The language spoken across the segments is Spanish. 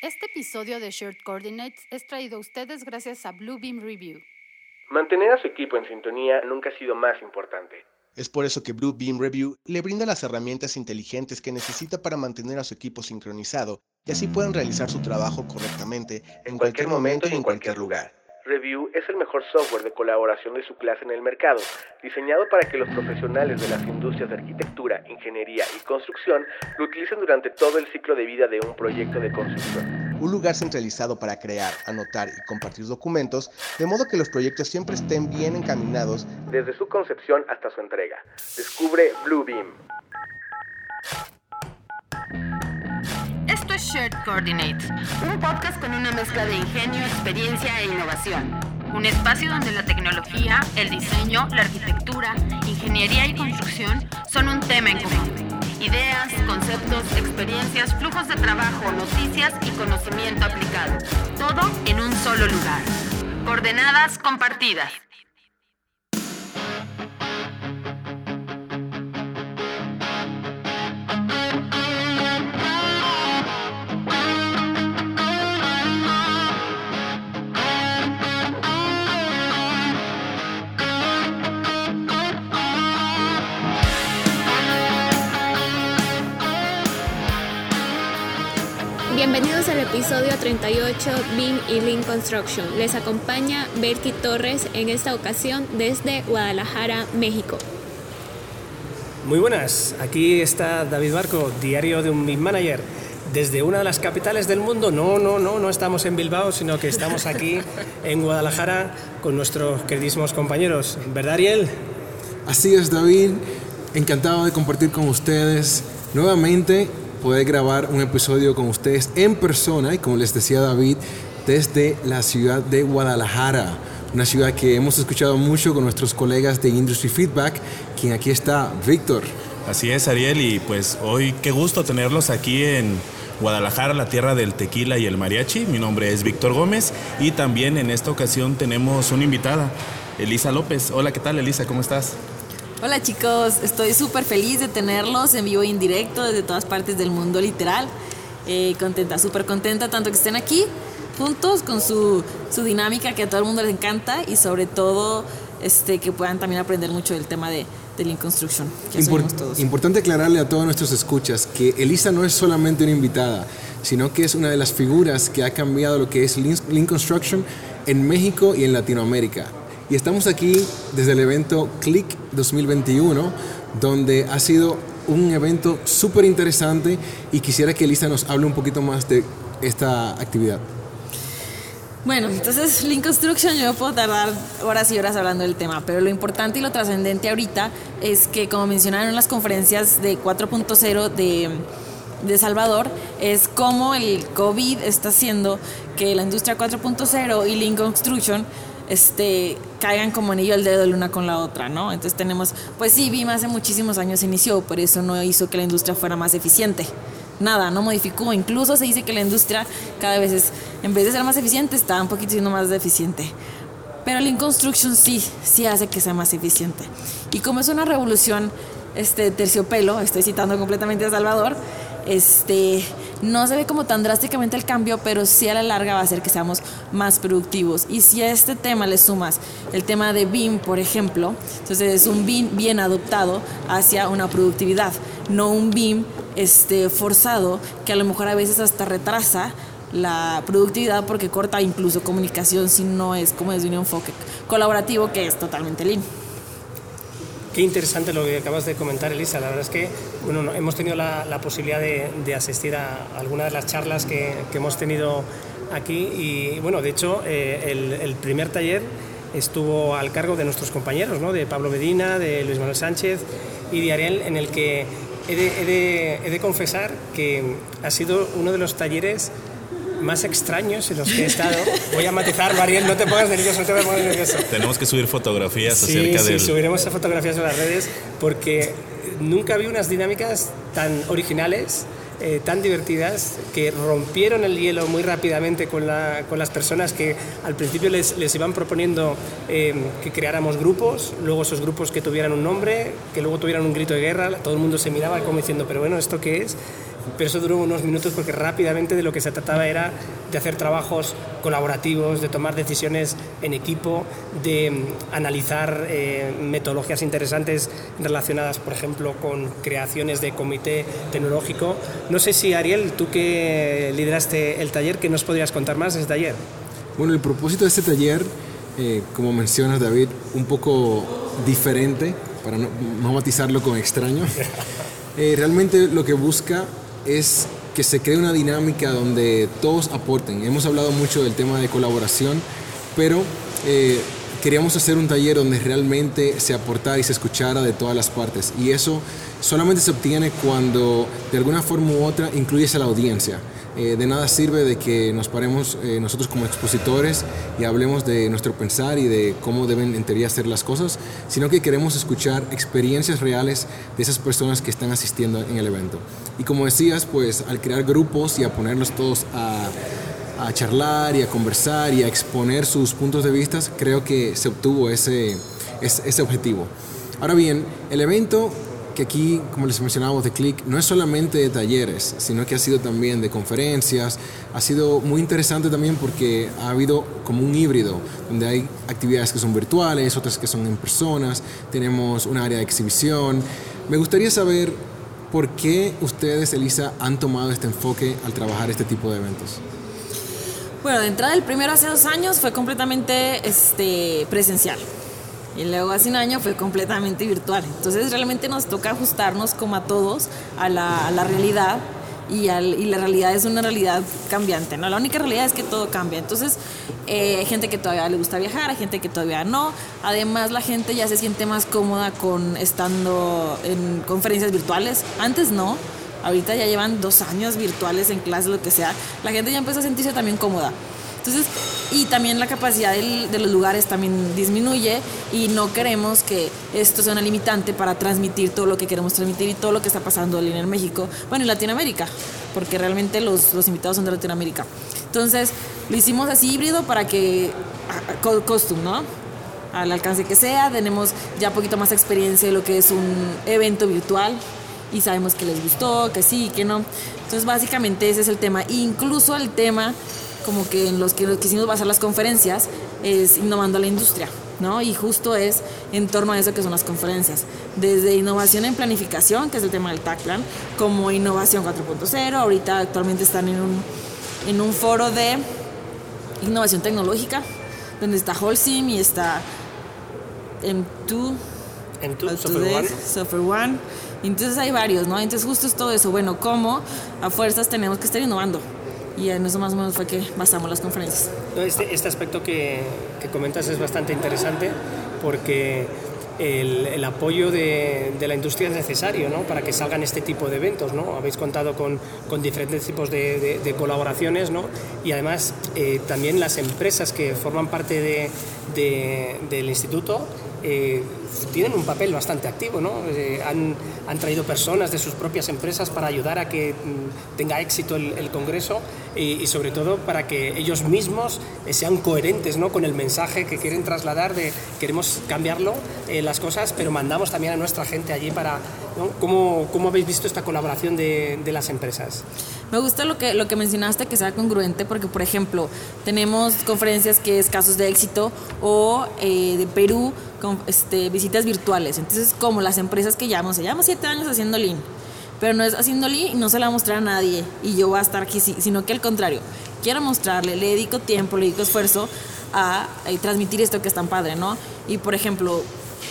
Este episodio de Shared Coordinates es traído a ustedes gracias a Bluebeam Review. Mantener a su equipo en sintonía nunca ha sido más importante. Es por eso que Bluebeam Review le brinda las herramientas inteligentes que necesita para mantener a su equipo sincronizado y así puedan realizar su trabajo correctamente en cualquier momento y en cualquier lugar. Review es el mejor software de colaboración de su clase en el mercado, diseñado para que los profesionales de las industrias de arquitectura, ingeniería y construcción lo utilicen durante todo el ciclo de vida de un proyecto de construcción. Un lugar centralizado para crear, anotar y compartir documentos, de modo que los proyectos siempre estén bien encaminados desde su concepción hasta su entrega. Descubre Bluebeam. Shared Coordinates, un podcast con una mezcla de ingenio, experiencia e innovación. Un espacio donde la tecnología, el diseño, la arquitectura, ingeniería y construcción son un tema en común. Ideas, conceptos, experiencias, flujos de trabajo, noticias y conocimiento aplicado. Todo en un solo lugar. Coordenadas compartidas. Episodio 38 BIM y Lean Construction. Les acompaña Bertie Torres en esta ocasión desde Guadalajara, México. Muy buenas, aquí está David Barco, diario de un BIM Manager. Desde una de las capitales del mundo, no, no, no, no estamos en Bilbao, sino que estamos aquí en Guadalajara con nuestros queridísimos compañeros. ¿Verdad, Ariel? Así es, David. Encantado de compartir con ustedes nuevamente poder grabar un episodio con ustedes en persona y como les decía David, desde la ciudad de Guadalajara, una ciudad que hemos escuchado mucho con nuestros colegas de Industry Feedback, quien aquí está, Víctor. Así es, Ariel, y pues hoy qué gusto tenerlos aquí en Guadalajara, la tierra del tequila y el mariachi. Mi nombre es Víctor Gómez y también en esta ocasión tenemos una invitada, Elisa López. Hola, ¿qué tal, Elisa? ¿Cómo estás? Hola chicos, estoy súper feliz de tenerlos en vivo e indirecto desde todas partes del mundo literal. Eh, contenta, súper contenta tanto que estén aquí juntos con su, su, dinámica que a todo el mundo les encanta y sobre todo este, que puedan también aprender mucho del tema de, de Lean Construction. Que Import, todos. Importante aclararle a todos nuestros escuchas que Elisa no es solamente una invitada, sino que es una de las figuras que ha cambiado lo que es Lean, Lean Construction en México y en Latinoamérica. Y estamos aquí desde el evento Click 2021, donde ha sido un evento súper interesante y quisiera que Elisa nos hable un poquito más de esta actividad. Bueno, entonces Lean Construction yo puedo tardar horas y horas hablando del tema, pero lo importante y lo trascendente ahorita es que como mencionaron en las conferencias de 4.0 de, de Salvador, es cómo el COVID está haciendo que la industria 4.0 y Lean Construction este, caigan como anillo al dedo de una con la otra, ¿no? Entonces tenemos, pues sí, BIM hace muchísimos años inició, pero eso no hizo que la industria fuera más eficiente. Nada, no modificó. Incluso se dice que la industria cada vez es, en vez de ser más eficiente, está un poquito siendo más deficiente. Pero Lean Construction sí, sí hace que sea más eficiente. Y como es una revolución este, terciopelo, estoy citando completamente a Salvador, este, no se ve como tan drásticamente el cambio, pero sí a la larga va a hacer que seamos más productivos. Y si a este tema le sumas el tema de BIM, por ejemplo, entonces es un BIM bien adoptado hacia una productividad, no un BIM este, forzado que a lo mejor a veces hasta retrasa la productividad porque corta incluso comunicación si no es como desde un enfoque colaborativo que es totalmente lean. Qué interesante lo que acabas de comentar, Elisa. La verdad es que bueno, hemos tenido la, la posibilidad de, asistir a algunas de las charlas que, hemos tenido aquí y, bueno, de hecho, eh, el, primer taller estuvo al cargo de nuestros compañeros, ¿no? de Pablo Medina, de Luis Manuel Sánchez y de Ariel, en el que he de, he he de confesar que ha sido uno de los talleres más extraños en los que he estado. Voy a matizarlo, Ariel, no te pongas nervioso, no te pongas nervioso. Tenemos que subir fotografías sí, acerca sí, del... subiremos fotografías a las redes porque nunca vi unas dinámicas tan originales, eh, tan divertidas, que rompieron el hielo muy rápidamente con, la, con las personas que al principio les, les iban proponiendo eh, que creáramos grupos, luego esos grupos que tuvieran un nombre, que luego tuvieran un grito de guerra, todo el mundo se miraba como diciendo, pero bueno, ¿esto qué es? Pero eso duró unos minutos porque rápidamente de lo que se trataba era de hacer trabajos colaborativos, de tomar decisiones en equipo, de mm, analizar eh, metodologías interesantes relacionadas, por ejemplo, con creaciones de comité tecnológico. No sé si, Ariel, tú que lideraste el taller, ¿qué nos podrías contar más de este taller? Bueno, el propósito de este taller, eh, como mencionas, David, un poco diferente, para no, matizarlo con extraño. Eh, realmente lo que busca es que se cree una dinámica donde todos aporten. Hemos hablado mucho del tema de colaboración, pero eh, queríamos hacer un taller donde realmente se aportara y se escuchara de todas las partes. Y eso solamente se obtiene cuando de alguna forma u otra incluyes a la audiencia. Eh, de nada sirve de que nos paremos eh, nosotros como expositores y hablemos de nuestro pensar y de cómo deben en teoría ser las cosas, sino que queremos escuchar experiencias reales de esas personas que están asistiendo en el evento. Y como decías, pues al crear grupos y a ponerlos todos a, a charlar y a conversar y a exponer sus puntos de vista, creo que se obtuvo ese, ese, ese objetivo. Ahora bien, el evento que aquí, como les mencionábamos, de Click no es solamente de talleres, sino que ha sido también de conferencias. Ha sido muy interesante también porque ha habido como un híbrido, donde hay actividades que son virtuales, otras que son en personas. Tenemos un área de exhibición. Me gustaría saber por qué ustedes, Elisa, han tomado este enfoque al trabajar este tipo de eventos. Bueno, de entrada el primero hace dos años fue completamente este, presencial. Y luego hace un año fue completamente virtual. Entonces realmente nos toca ajustarnos como a todos a la, a la realidad y, al, y, la realidad es una realidad cambiante, ¿no? La única realidad es que todo cambia. Entonces, eh, hay gente que todavía le gusta viajar, hay gente que todavía no. Además, la gente ya se siente más cómoda con estando en conferencias virtuales. Antes no. Ahorita ya llevan dos años virtuales en clases, lo que sea. La gente ya empieza a sentirse también cómoda. Entonces, y también la capacidad del, de los lugares también disminuye y no queremos que esto sea una limitante para transmitir todo lo que queremos transmitir y todo lo que está pasando en México, bueno, en Latinoamérica, porque realmente los, los invitados son de Latinoamérica. Entonces, lo hicimos así híbrido para que, costume, ¿no? Al alcance que sea, tenemos ya poquito más experiencia de lo que es un evento virtual y sabemos que les gustó, que sí, que no. Entonces, básicamente ese es el tema. Incluso el tema como que en los que quisimos basar las conferencias es innovando la industria, ¿no? Y justo es en torno a eso que son las conferencias, desde innovación en planificación, que es el tema del TAC Plan, como innovación 4.0, ahorita actualmente están en un, en un foro de innovación tecnológica, donde está Holcim y está M2, M2 Software One. Software One. Entonces hay varios, ¿no? Entonces justo es todo eso. Bueno, ¿cómo a fuerzas tenemos que estar innovando? Y en eso más o menos fue que basamos las conferencias. Este, este aspecto que, que, comentas es bastante interesante porque el, el apoyo de, de, la industria es necesario ¿no? para que salgan este tipo de eventos. ¿no? Habéis contado con, con diferentes tipos de, de, de, colaboraciones ¿no? y además eh, también las empresas que forman parte de, del instituto eh, tienen un papel bastante activo, ¿no? Eh, han, han, traído personas de sus propias empresas para ayudar a que mm, tenga éxito el, el Congreso y, y, sobre todo para que ellos mismos eh, sean coherentes ¿no? con el mensaje que quieren trasladar de queremos cambiarlo, eh, las cosas, pero mandamos también a nuestra gente allí para... ¿no? ¿Cómo, ¿Cómo, habéis visto esta colaboración de, de las empresas? Me gusta lo que, lo que mencionaste, que sea congruente, porque, por ejemplo, tenemos conferencias que es casos de éxito o eh, de Perú, con este, visitas virtuales. Entonces, como las empresas que llevamos, llama siete años haciendo Lean, pero no es haciendo Lean y no se la va a mostrar a nadie y yo voy a estar aquí, sino que al contrario, quiero mostrarle, le dedico tiempo, le dedico esfuerzo a, transmitir esto que es tan padre, ¿no? Y, por ejemplo,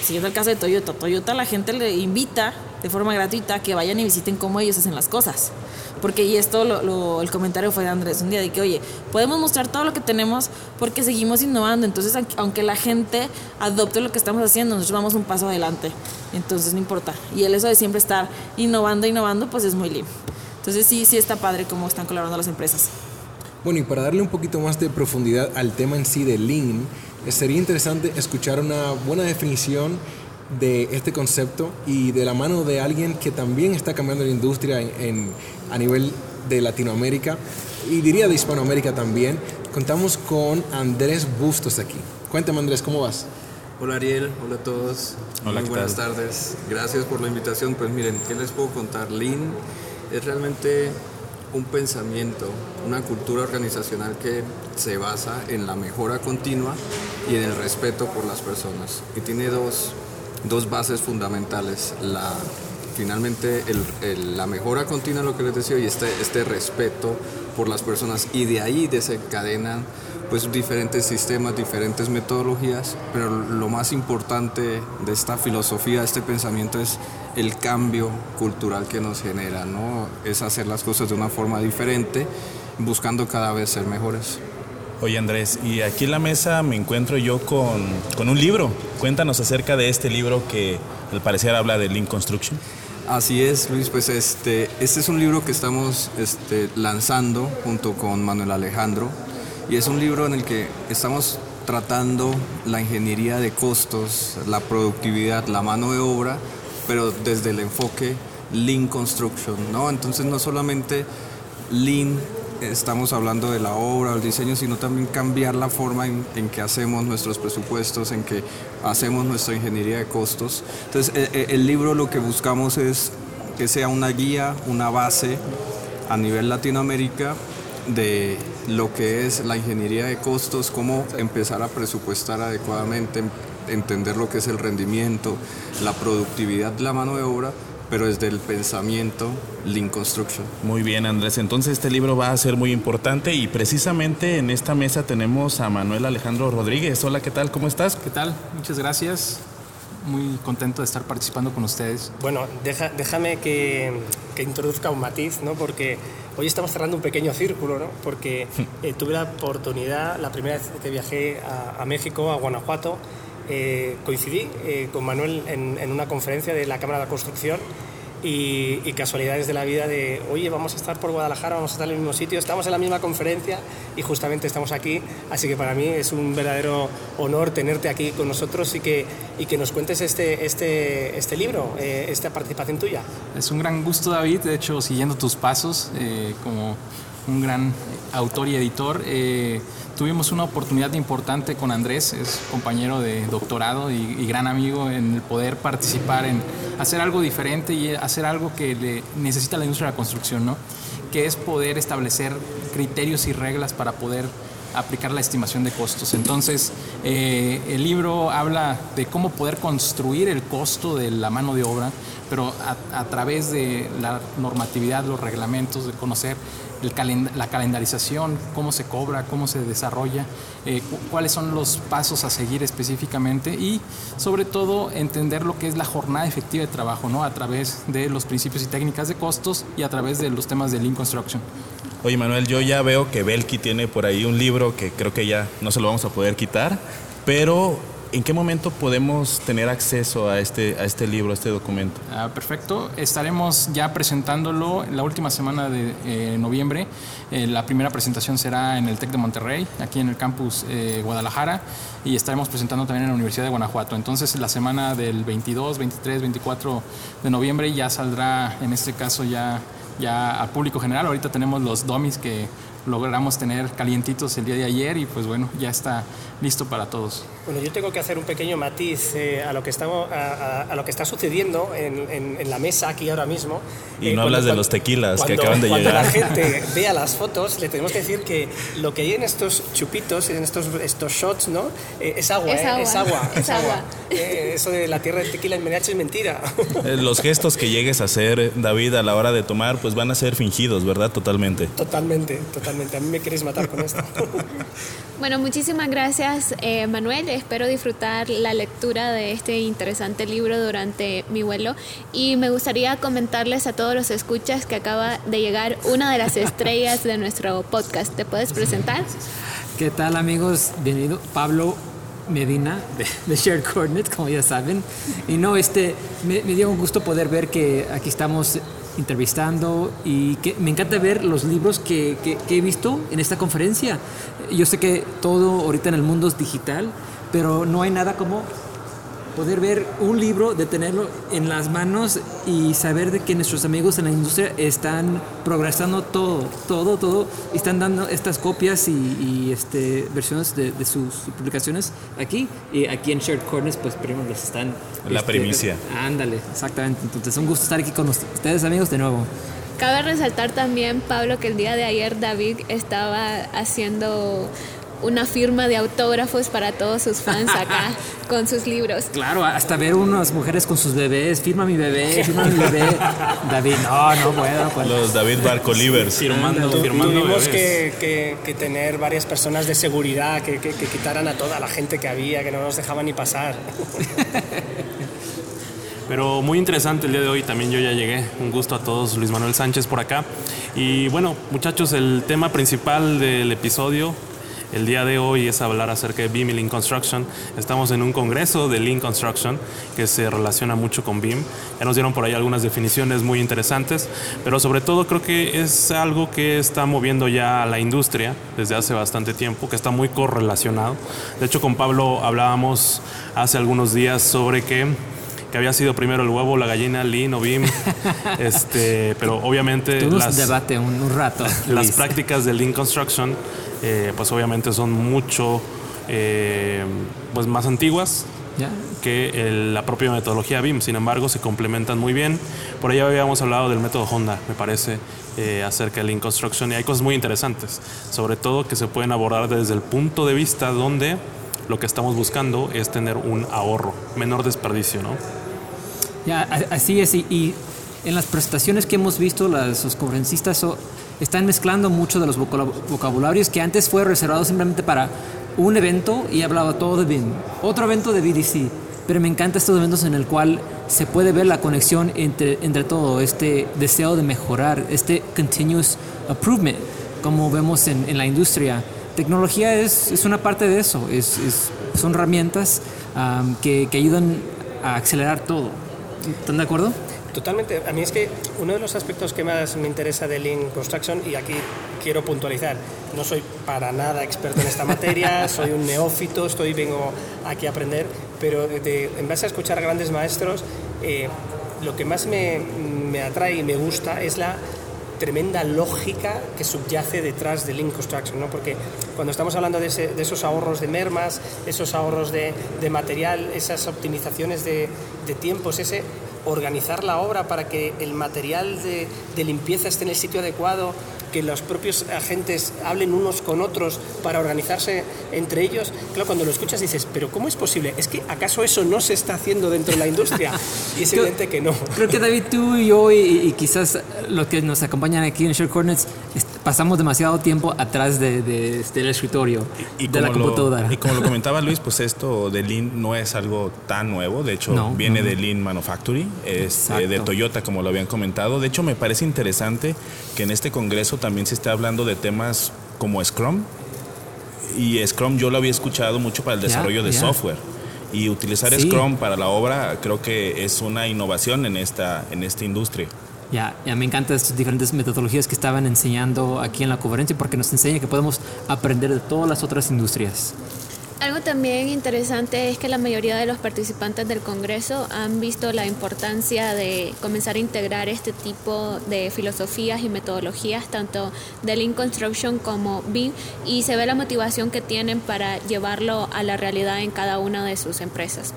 siguiendo el caso de Toyota, Toyota la gente le invita de forma gratuita que vayan y visiten cómo ellos hacen las cosas. Porque, y esto, el comentario fue de Andrés un día, de que, oye, podemos mostrar todo lo que tenemos porque seguimos innovando. Entonces, aunque la gente adopte lo que estamos haciendo, nosotros vamos un paso adelante. Entonces, no importa. Y el eso de siempre estar innovando, innovando, pues es muy lindo. Entonces, sí, sí está padre cómo están colaborando las empresas. Bueno, y para darle un poquito más de profundidad al tema en sí de Lean, sería interesante escuchar una buena definición de este concepto y de la mano de alguien que también está cambiando la industria en, en, a nivel de Latinoamérica y diría de Hispanoamérica también. Contamos con Andrés Bustos aquí. Cuéntame Andrés, ¿cómo vas? Hola Ariel, hola a todos. Hola, Muy buenas tardes. Gracias por la invitación. Pues miren, ¿qué les puedo contar? Lean es realmente un pensamiento, una cultura organizacional que se basa en la mejora continua y en el respeto por las personas. Y tiene dos, dos bases fundamentales. Finalmente la mejora continua, lo que les decía, y este, este respeto por las personas. Y de ahí desencadenan pues diferentes sistemas, diferentes metodologías, pero lo más importante de esta filosofía, de este pensamiento es el cambio cultural que nos genera, ¿no? Es hacer las cosas de una forma diferente, buscando cada vez ser mejores. Oye Andrés, y aquí en la mesa me encuentro yo con, con un libro. Cuéntanos acerca de este libro que al parecer habla de Lean Construction. Así es, Luis, pues este, este es un libro que estamos este, lanzando junto con Manuel Alejandro y es un libro en el que estamos tratando la ingeniería de costos, la productividad, la mano de obra, pero desde el enfoque Lean Construction, ¿no? Entonces no solamente Lean estamos hablando de la obra, el diseño, sino también cambiar la forma en, que hacemos nuestros presupuestos, en que hacemos nuestra ingeniería de costos. Entonces, el, e, el libro lo que buscamos es que sea una guía, una base a nivel Latinoamérica de lo que es la ingeniería de costos, cómo empezar a presupuestar adecuadamente, entender lo que es el rendimiento, la productividad de la mano de obra, pero desde el pensamiento Lean Construction. Muy bien, Andrés. Entonces este libro va a ser muy importante y precisamente en esta mesa tenemos a Manuel Alejandro Rodríguez. Hola, ¿qué tal? ¿Cómo estás? ¿Qué tal? Muchas gracias. Muy contento de estar participando con ustedes. Bueno, déjame que, que introduzca un matiz, ¿no? Porque Hoy estamos cerrando un pequeño círculo, ¿no? porque eh, tuve la oportunidad, la primera vez que viajé a, México, a Guanajuato, eh, coincidí eh, con Manuel en, una conferencia de la Cámara de Construcción y, casualidades de la vida de, oye, vamos a estar por Guadalajara, vamos a estar en el mismo sitio, estamos en la misma conferencia y justamente estamos aquí, así que para mí es un verdadero honor tenerte aquí con nosotros y que, y que nos cuentes este, este, este libro, eh, esta participación tuya. Es un gran gusto, David, de hecho, siguiendo tus pasos como un gran autor y editor. Tuvimos una oportunidad importante con Andrés, es compañero de doctorado y, gran amigo en el poder participar en hacer algo diferente y hacer algo que le necesita la industria de la construcción, ¿no? que es poder establecer criterios y reglas para poder aplicar la estimación de costos. Entonces, eh, el libro habla de cómo poder construir el costo de la mano de obra, pero a, través de la normatividad, los reglamentos, de conocer la calendarización, cómo se cobra, cómo se desarrolla, eh, cuáles son los pasos a seguir específicamente y sobre todo entender lo que es la jornada efectiva de trabajo, ¿no? A través de los principios y técnicas de costos y a través de los temas de Lean Construction. Oye Manuel, yo ya veo que Belki tiene por ahí un libro que creo que ya no se lo vamos a poder quitar, pero ¿En qué momento podemos tener acceso a este, a este libro, a este documento? Ah, perfecto. Estaremos ya presentándolo la última semana de eh, noviembre. Eh, la primera presentación será en el TEC de Monterrey, aquí en el campus eh, Guadalajara, y estaremos presentando también en la Universidad de Guanajuato. Entonces, la semana del 22, 23, 24 de noviembre ya saldrá, en este caso, ya, ya al público general. Ahorita tenemos los domis que logramos tener calientitos el día de ayer y pues bueno, ya está listo para todos. Bueno, yo tengo que hacer un pequeño matiz eh, a, lo que estamos, a, lo que está sucediendo en, en, la mesa aquí ahora mismo. Y eh, no hablas de los tequilas que acaban de llegar. Cuando la gente vea las fotos, le tenemos que decir que lo que hay en estos chupitos, en estos, estos shots, ¿no? Eh, es, agua, es, agua, es agua, es agua. eso de la tierra de tequila en Mediache es mentira. los gestos que llegues a hacer, David, a la hora de tomar, pues van a ser fingidos, ¿verdad? Totalmente. Totalmente, totalmente. A mí me quieres matar con esto. bueno, muchísimas gracias, Manuel espero disfrutar la lectura de este interesante libro durante mi vuelo y me gustaría comentarles a todos los escuchas que acaba de llegar una de las estrellas de nuestro podcast. ¿Te puedes presentar? ¿Qué tal amigos? Bienvenido Pablo Medina de, Shared Coordinates, como ya saben. Y no, este, me, dio un gusto poder ver que aquí estamos entrevistando y que me encanta ver los libros que, que, he visto en esta conferencia. Yo sé que todo ahorita en el mundo es digital, pero no hay nada como poder ver un libro, de tenerlo en las manos y saber de que nuestros amigos en la industria están progresando todo, todo, todo, y están dando estas copias y, este, versiones de, sus publicaciones aquí, y aquí en Shared Corners, pues primero les están... La este, primicia. Ándale, exactamente. Entonces, un gusto estar aquí con ustedes, amigos, de nuevo. Cabe resaltar también, Pablo, que el día de ayer David estaba haciendo una firma de autógrafos para todos sus fans acá con sus libros. Claro, hasta ver unas mujeres con sus bebés, firma mi bebé, firma mi bebé. David, no, no puedo. Pues. Los David Barco Livers. Firmando, firmando Tuvimos que, que, tener varias personas de seguridad que, que quitaran a toda la gente que había, que no nos dejaban ni pasar. Pero muy interesante el día de hoy, también yo ya llegué. Un gusto a todos, Luis Manuel Sánchez por acá. Y bueno, muchachos, el tema principal del episodio el día de hoy es hablar acerca de BIM y Lean Construction. Estamos en un congreso de Lean Construction que se relaciona mucho con BIM. Ya nos dieron por ahí algunas definiciones muy interesantes, pero sobre todo creo que es algo que está moviendo ya a la industria desde hace bastante tiempo, que está muy correlacionado. De hecho, con Pablo hablábamos hace algunos días sobre que que había sido primero el huevo, la gallina, Lean o BIM. este, pero obviamente las, debate un, rato. Las prácticas de Lean Construction eh, pues obviamente son mucho eh, pues más antiguas que la propia metodología BIM. Sin embargo, se complementan muy bien. Por ahí habíamos hablado del método Honda, me parece, eh, acerca de Lean Construction y hay cosas muy interesantes, sobre todo que se pueden abordar desde el punto de vista donde lo que estamos buscando es tener un ahorro, menor desperdicio, ¿no? Ya, así es. Y, en las presentaciones que hemos visto, los conferencistas están mezclando mucho de los vocabularios que antes fue reservado simplemente para un evento y hablaba todo de BIM, otro evento de BDC. Pero me encanta estos eventos en el cual se puede ver la conexión entre, entre todo, este deseo de mejorar, este continuous improvement, como vemos en, en la industria. Tecnología es, es, una parte de eso, es, es son herramientas que, que ayudan a acelerar todo. ¿Están de acuerdo? Totalmente. A mí es que uno de los aspectos que más me interesa de Lean Construction, y aquí quiero puntualizar, no soy para nada experto en esta materia, soy un neófito, estoy, vengo aquí a aprender, pero en base a escuchar a grandes maestros, eh, lo que más me, me atrae y me gusta es la tremenda lógica que subyace detrás de Lean Construction, ¿no? porque cuando estamos hablando de, esos ahorros de mermas, esos ahorros de, material, esas optimizaciones de, de tiempos, ese organizar la obra para que el material de, limpieza esté en el sitio adecuado, que los propios agentes hablen unos con otros para organizarse entre ellos. Claro, cuando lo escuchas dices, pero ¿cómo es posible? ¿Es que acaso eso no se está haciendo dentro de la industria? Y es evidente que no. Creo que David, tú y yo y, quizás los que nos acompañan aquí en Share Coordinates pasamos demasiado tiempo atrás de, del escritorio, y, de la computadora. y como lo comentaba Luis, pues esto de Lean no es algo tan nuevo, de hecho viene de Lean Manufacturing, es eh, de Toyota como lo habían comentado. De hecho me parece interesante que en este congreso también se esté hablando de temas como Scrum y Scrum yo lo había escuchado mucho para el desarrollo de software y utilizar Scrum para la obra creo que es una innovación en esta, en esta industria. Ya, ya me encantan estas diferentes metodologías que estaban enseñando aquí en la conferencia porque nos enseña que podemos aprender de todas las otras industrias. Algo también interesante es que la mayoría de los participantes del Congreso han visto la importancia de comenzar a integrar este tipo de filosofías y metodologías, tanto de Lean Construction como BIM, y se ve la motivación que tienen para llevarlo a la realidad en cada una de sus empresas.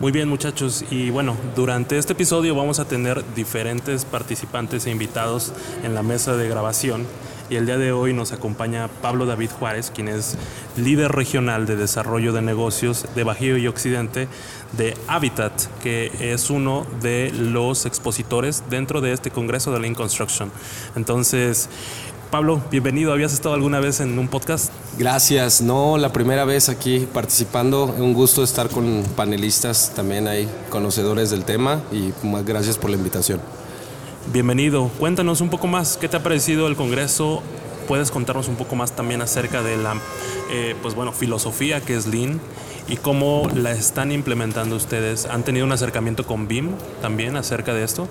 Muy bien muchachos, y bueno, durante este episodio vamos a tener diferentes participantes e invitados en la mesa de grabación. Y el día de hoy nos acompaña Pablo David Juárez, quien es líder regional de desarrollo de negocios de Bajío y Occidente de Habitat, que es uno de los expositores dentro de este Congreso de Lean Construction. Entonces, Pablo, bienvenido. ¿Habías estado alguna vez en un podcast? Gracias. No, la primera vez aquí participando. Un gusto estar con panelistas también hay conocedores del tema y más gracias por la invitación. Bienvenido. Cuéntanos un poco más. ¿Qué te ha parecido el Congreso? ¿Puedes contarnos un poco más también acerca de la eh, pues bueno, filosofía que es Lean y cómo la están implementando ustedes? ¿Han tenido un acercamiento con BIM también acerca de esto?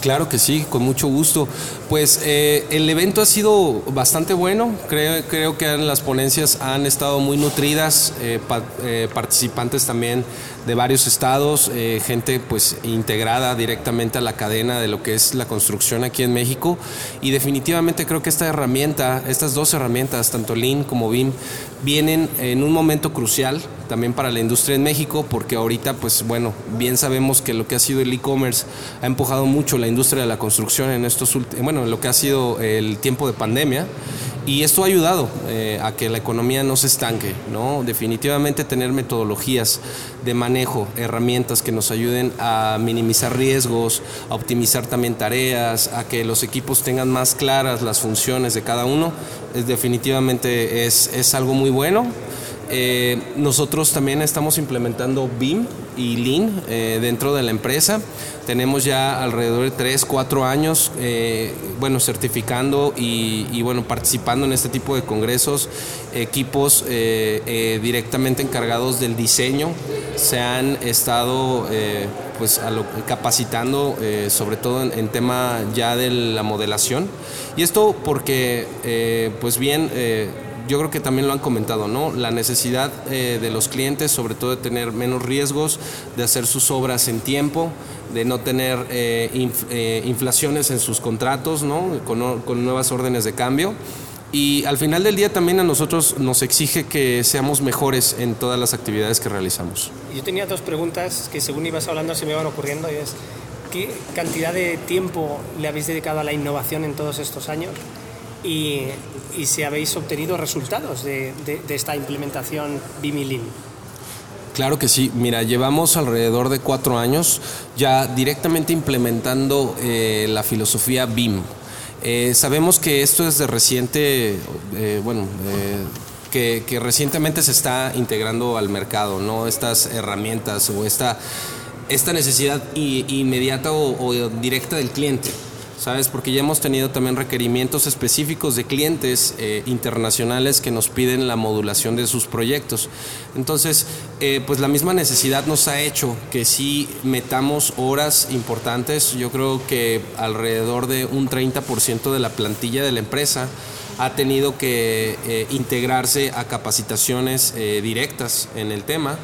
Claro que sí, con mucho gusto. Pues eh, el evento ha sido bastante bueno, creo, que las ponencias han estado muy nutridas, eh, eh, participantes también de varios estados, gente pues integrada directamente a la cadena de lo que es la construcción aquí en México y definitivamente creo que esta herramienta, estas dos herramientas, tanto Lean como BIM, vienen en un momento crucial también para la industria en México, porque ahorita, pues bueno, bien sabemos que lo que ha sido el e-commerce ha empujado mucho la industria de la construcción en estos últimos, bueno, en lo que ha sido el tiempo de pandemia. Y esto ha ayudado eh, a que la economía no se estanque, ¿no? Definitivamente tener metodologías de manejo, herramientas que nos ayuden a minimizar riesgos, a optimizar también tareas, a que los equipos tengan más claras las funciones de cada uno, es, definitivamente es, es algo muy bueno. Eh, nosotros también estamos implementando BIM y Lean eh, dentro de la empresa. Tenemos ya alrededor de 3, 4 años, eh, bueno, certificando y, bueno, participando en este tipo de congresos. Equipos directamente encargados del diseño se han estado pues capacitando sobre todo en, en, tema ya de la modelación. Y esto porque, pues bien, yo creo que también lo han comentado, ¿no? La necesidad eh, de los clientes, sobre todo de tener menos riesgos, de hacer sus obras en tiempo, de no tener eh, eh, inflaciones en sus contratos, ¿no? Con, con, nuevas órdenes de cambio. Y al final del día también a nosotros nos exige que seamos mejores en todas las actividades que realizamos. Yo tenía dos preguntas que según ibas hablando se me iban ocurriendo y es, ¿qué cantidad de tiempo le habéis dedicado a la innovación en todos estos años? Y, si habéis obtenido resultados de, esta implementación BIM Claro que sí, mira, llevamos alrededor de cuatro años ya directamente implementando eh, la filosofía BIM. Eh, sabemos que esto es de reciente, eh, bueno, que, recientemente se está integrando al mercado, ¿no? Estas herramientas o esta, esta necesidad inmediata o directa del cliente. ¿Sabes? Porque ya hemos tenido también requerimientos específicos de clientes eh, internacionales que nos piden la modulación de sus proyectos. Entonces, eh, pues la misma necesidad nos ha hecho que sí metamos horas importantes. Yo creo que alrededor de un 30% de la plantilla de la empresa ha tenido que eh, integrarse a capacitaciones directas en el tema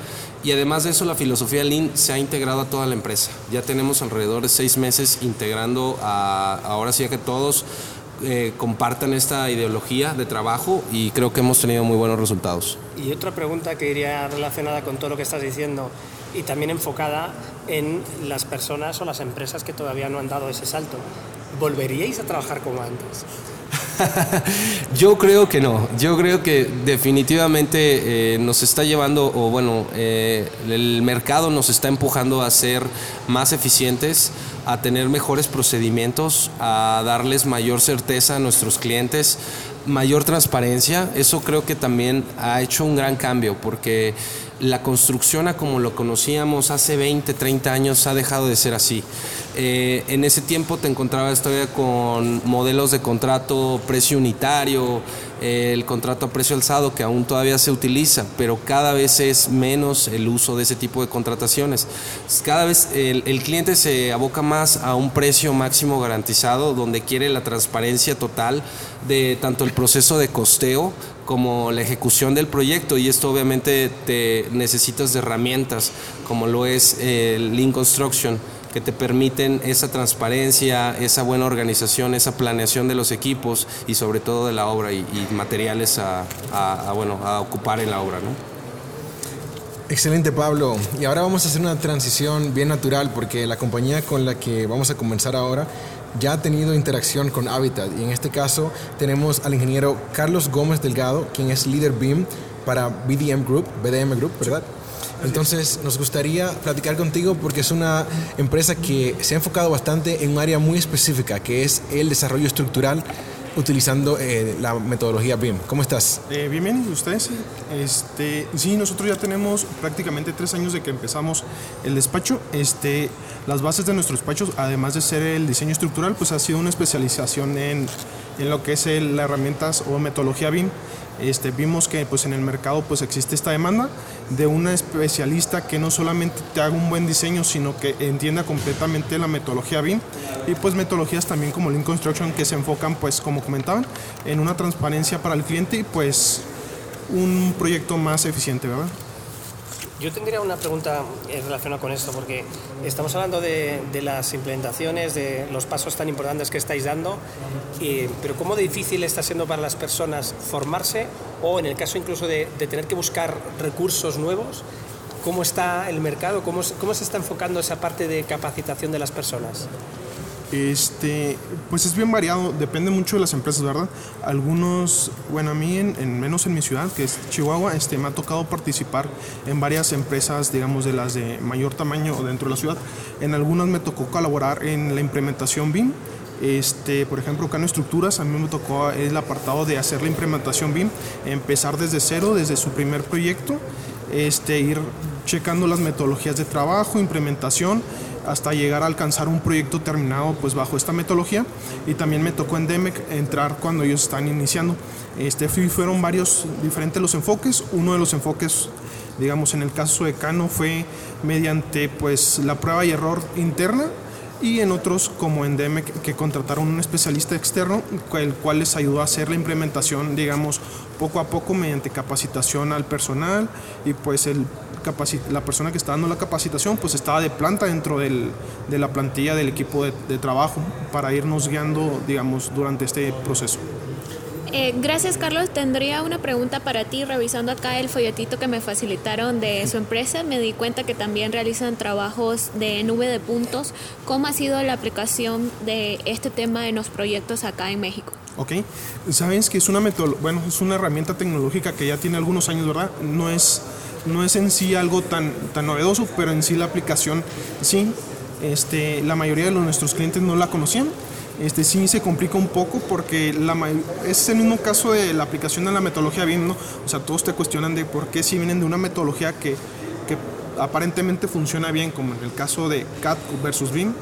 y además de eso, la filosofía Lean se ha integrado a toda la empresa. Ya tenemos alrededor de seis meses integrando a, ahora sí a que todos eh, compartan esta ideología de trabajo y creo que hemos tenido muy buenos resultados. Y otra pregunta que iría relacionada con todo lo que estás diciendo y también enfocada en las personas o las empresas que todavía no han dado ese salto. ¿Volveríais a trabajar como antes? Yo creo que no, yo creo que definitivamente eh, nos está llevando, o bueno, eh, el mercado nos está empujando a ser más eficientes, a tener mejores procedimientos, a darles mayor certeza a nuestros clientes, mayor transparencia. Eso creo que también ha hecho un gran cambio porque la construcción a como lo conocíamos hace 20, 30 años ha dejado de ser así. Eh, en ese tiempo te encontrabas todavía con modelos de contrato precio unitario, el contrato a precio alzado que aún todavía se utiliza, pero cada vez es menos el uso de ese tipo de contrataciones. Cada vez el, cliente se aboca más a un precio máximo garantizado donde quiere la transparencia total de tanto el proceso de costeo como la ejecución del proyecto y esto obviamente te necesitas de herramientas como lo es el Lean Construction que te permiten esa transparencia, esa buena organización, esa planeación de los equipos y sobre todo de la obra y, materiales a, bueno, a ocupar en la obra. ¿no? Excelente Pablo. Y ahora vamos a hacer una transición bien natural porque la compañía con la que vamos a comenzar ahora ya ha tenido interacción con Habitat y en este caso tenemos al ingeniero Carlos Gómez Delgado, quien es líder BIM para BDM Group, BDM Group, ¿verdad? Entonces nos gustaría platicar contigo porque es una empresa que se ha enfocado bastante en un área muy específica, que es el desarrollo estructural utilizando eh, la metodología BIM. ¿Cómo estás? Eh, bien, bien, ¿ustedes? Este, sí, nosotros ya tenemos prácticamente tres años de que empezamos el despacho. Este, las bases de nuestro despacho, además de ser el diseño estructural, pues ha sido una especialización en, en lo que es el, las herramientas o metodología BIM. Este, vimos que pues, en el mercado pues, existe esta demanda de una especialista que no solamente te haga un buen diseño, sino que entienda completamente la metodología BIM y pues metodologías también como Lean Construction que se enfocan, pues como comentaban, en una transparencia para el cliente y pues un proyecto más eficiente, ¿verdad? Yo tendría una pregunta eh, relacionada con esto, porque estamos hablando de, las implementaciones, de los pasos tan importantes que estáis dando, pero ¿cómo difícil está siendo para las personas formarse o en el caso incluso de, tener que buscar recursos nuevos? ¿Cómo está el mercado? ¿Cómo, ¿Cómo se está enfocando esa parte de capacitación de las personas? Este, pues es bien variado, depende mucho de las empresas, ¿verdad? Algunos, bueno, a mí en, menos en mi ciudad, que es Chihuahua, este, me ha tocado participar en varias empresas, digamos, de las de mayor tamaño dentro de la ciudad. En algunas me tocó colaborar en la implementación BIM. Este, por ejemplo, Cano Estructuras, a mí me tocó el apartado de hacer la implementación BIM, empezar desde cero, desde su primer proyecto, este, ir checando las metodologías de trabajo, implementación, hasta llegar a alcanzar un proyecto terminado pues bajo esta metodología. Y también me tocó en DEMEC entrar cuando ellos están iniciando. Este, fueron varios diferentes los enfoques, uno de los enfoques digamos en el caso de Cano fue mediante pues la prueba y error interna. Y en otros como en DEMEC que contrataron un especialista externo el cual les ayudó a hacer la implementación digamos poco a poco mediante capacitación al personal y pues el la persona que está dando la capacitación pues estaba de planta dentro del, de la plantilla del equipo de, trabajo para irnos guiando, digamos, durante este proceso. Eh, gracias Carlos, tendría una pregunta para ti. Revisando acá el folletito que me facilitaron de su empresa, me di cuenta que también realizan trabajos de nube de puntos. ¿Cómo ha sido la aplicación de este tema en los proyectos acá en México? Ok, sabes que es una bueno, es una herramienta tecnológica que ya tiene algunos años, ¿verdad? No es no es en sí algo tan, tan novedoso, pero en sí la aplicación sí. Este, la mayoría de nuestros clientes no la conocían. Este, sí se complica un poco porque la, es el mismo caso de la aplicación de la metodología BIM, ¿no? O sea, todos te cuestionan de por qué si vienen de una metodología que, que aparentemente funciona bien, como en el caso de CAD versus BIM,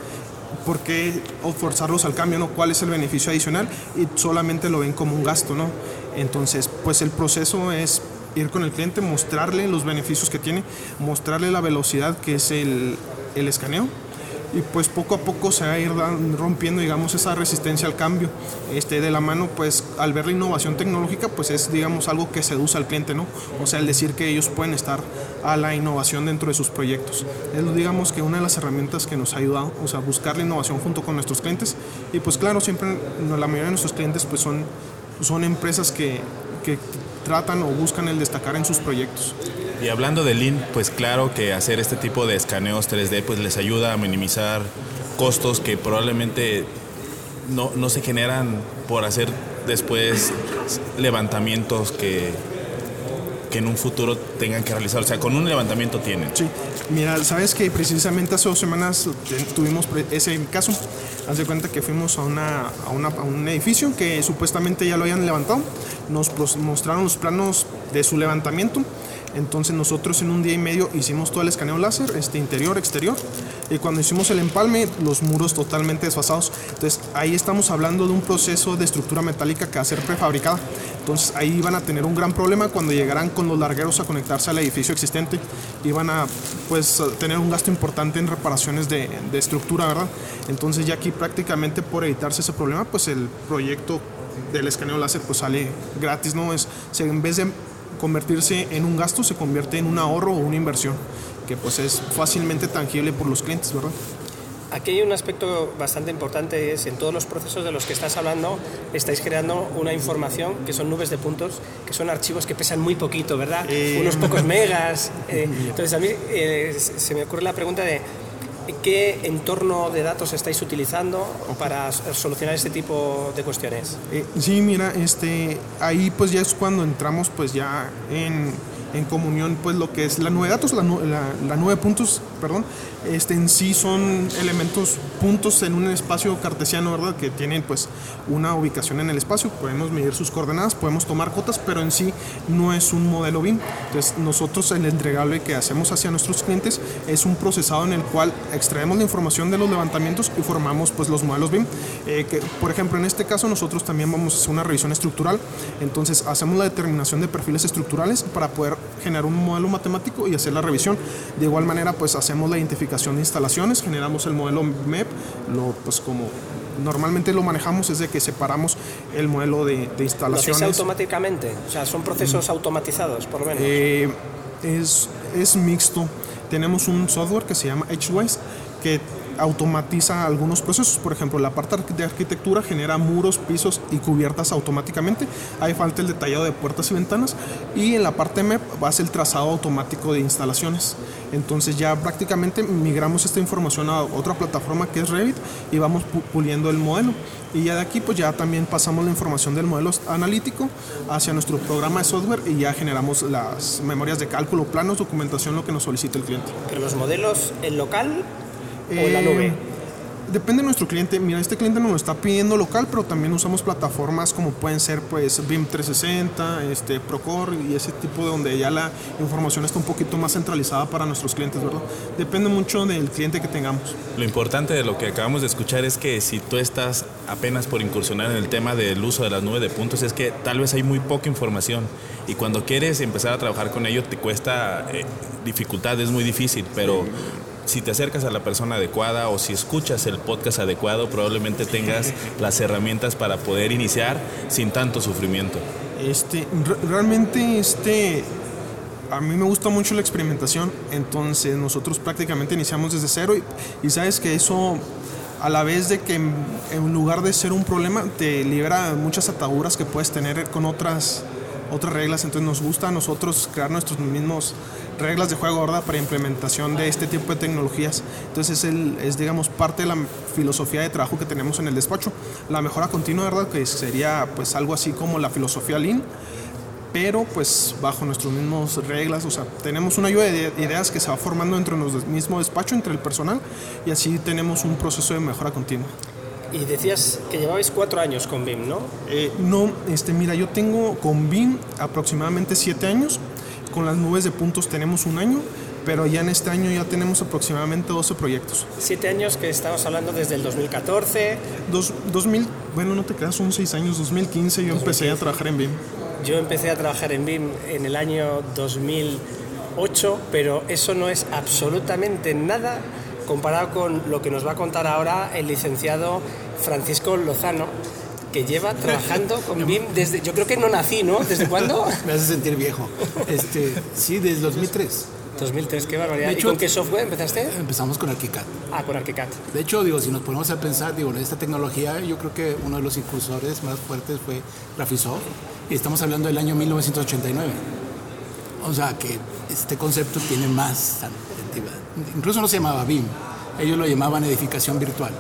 ¿por qué forzarlos al cambio? ¿no? ¿Cuál es el beneficio adicional? Y solamente lo ven como un gasto, ¿no? Entonces, pues el proceso es ir con el cliente, mostrarle los beneficios que tiene, mostrarle la velocidad que es el, el escaneo y pues poco a poco se va a ir rompiendo digamos esa resistencia al cambio. Este de la mano pues al ver la innovación tecnológica pues es digamos algo que seduce al cliente no o sea el decir que ellos pueden estar a la innovación dentro de sus proyectos. Es digamos que una de las herramientas que nos ha ayudado o sea buscar la innovación junto con nuestros clientes. Y pues claro siempre la mayoría de nuestros clientes pues son son empresas que, que tratan o buscan el destacar en sus proyectos. Y hablando de Lean, pues claro que hacer este tipo de escaneos 3D pues les ayuda a minimizar costos que probablemente no, no se generan por hacer después levantamientos que, que en un futuro tengan que realizar. O sea, con un levantamiento tienen. Sí, mira, sabes que precisamente hace dos semanas tuvimos ese caso. Haz de cuenta que fuimos a, una, a, una, a un edificio que supuestamente ya lo habían levantado. Nos mostraron los planos de su levantamiento entonces nosotros en un día y medio hicimos todo el escaneo láser, este interior, exterior, y cuando hicimos el empalme, los muros totalmente desfasados. Entonces ahí estamos hablando de un proceso de estructura metálica que va a ser prefabricada. Entonces ahí van a tener un gran problema cuando llegarán con los largueros a conectarse al edificio existente y a pues tener un gasto importante en reparaciones de, de estructura, ¿verdad? Entonces ya aquí prácticamente por evitarse ese problema, pues el proyecto del escaneo láser pues sale gratis, ¿no? Es, en vez de convertirse en un gasto se convierte en un ahorro o una inversión, que pues es fácilmente tangible por los clientes, ¿verdad? Aquí hay un aspecto bastante importante, es en todos los procesos de los que estás hablando, estáis creando una información que son nubes de puntos, que son archivos que pesan muy poquito, ¿verdad? Eh. Unos pocos megas. Eh, entonces a mí eh, se me ocurre la pregunta de, ¿Qué entorno de datos estáis utilizando para solucionar este tipo de cuestiones? Eh, sí, mira, este, ahí pues ya es cuando entramos pues ya en, en comunión pues lo que es la nube de datos, la, la, puntos, perdón, este, en sí son elementos, puntos en un espacio cartesiano, ¿verdad? Que tienen pues una ubicación en el espacio, podemos medir sus coordenadas, podemos tomar cotas, pero en sí no es un modelo BIM. Entonces nosotros el entregable que hacemos hacia nuestros clientes es un procesado en el cual extraemos la información de los levantamientos y formamos pues los modelos BIM. Eh, por ejemplo, en este caso nosotros también vamos a hacer una revisión estructural, entonces hacemos la determinación de perfiles estructurales para poder generar un modelo matemático y hacer la revisión. De igual manera pues hacemos la identificación de instalaciones, generamos el modelo MEP, lo, pues como normalmente lo manejamos es de que separamos el modelo de, de instalaciones. ¿Lo automáticamente? O sea, son procesos automatizados, por lo menos. Eh, es, es mixto. Tenemos un software que se llama Edgewise que automatiza algunos procesos. Por ejemplo, la parte de arquitectura genera muros, pisos y cubiertas automáticamente. Ahí falta el detallado de puertas y ventanas. Y en la parte MEP ser el trazado automático de instalaciones. Entonces ya prácticamente migramos esta información a otra plataforma que es Revit y vamos puliendo el modelo. Y ya de aquí pues ya también pasamos la información del modelo analítico hacia nuestro programa de software y ya generamos las memorias de cálculo, planos, documentación, lo que nos solicita el cliente. Pero los modelos en local o la nube? Eh, depende de nuestro cliente. Mira, este cliente nos lo está pidiendo local, pero también usamos plataformas como pueden ser pues BIM 360, este, Procore y ese tipo de donde ya la información está un poquito más centralizada para nuestros clientes, ¿verdad? Depende mucho del cliente que tengamos. Lo importante de lo que acabamos de escuchar es que si tú estás apenas por incursionar en el tema del uso de las nubes de puntos, es que tal vez hay muy poca información y cuando quieres empezar a trabajar con ello te cuesta eh, dificultad, es muy difícil, pero si te acercas a la persona adecuada o si escuchas el podcast adecuado, probablemente tengas las herramientas para poder iniciar sin tanto sufrimiento. Este, realmente este, a mí me gusta mucho la experimentación, entonces nosotros prácticamente iniciamos desde cero y, y sabes que eso a la vez de que en lugar de ser un problema te libera muchas ataduras que puedes tener con otras otras reglas, entonces nos gusta a nosotros crear nuestros mismos reglas de juego, ¿verdad? Para implementación de este tipo de tecnologías. Entonces es, el, es, digamos, parte de la filosofía de trabajo que tenemos en el despacho. La mejora continua, ¿verdad? Que sería pues algo así como la filosofía Lean, pero pues bajo nuestras mismas reglas, o sea, tenemos una lluvia de ideas que se va formando dentro de nuestro mismo despacho, entre el personal, y así tenemos un proceso de mejora continua. Y decías que llevabais cuatro años con BIM, ¿no? Eh, no, este, mira, yo tengo con BIM aproximadamente siete años. Con las nubes de puntos tenemos un año, pero ya en este año ya tenemos aproximadamente 12 proyectos. Siete años que estamos hablando desde el 2014. Dos, 2000, bueno, no te creas, son seis años. 2015 yo empecé a trabajar en BIM. Yo empecé a trabajar en BIM en el año 2008, pero eso no es absolutamente nada comparado con lo que nos va a contar ahora el licenciado Francisco Lozano, que lleva trabajando con BIM desde, yo creo que no nací, ¿no? ¿Desde cuándo? Me hace sentir viejo. Este, sí, desde 2003. 2003, qué barbaridad. ¿Y con qué software empezaste? Empezamos con ArchiCAD. Ah, con ArchiCAD. De hecho, digo, si nos ponemos a pensar, digo, en esta tecnología, yo creo que uno de los incursores más fuertes fue Graphisoft, y estamos hablando del año 1989. O sea, que este concepto tiene más Incluso no se llamaba BIM, ellos lo llamaban edificación virtual.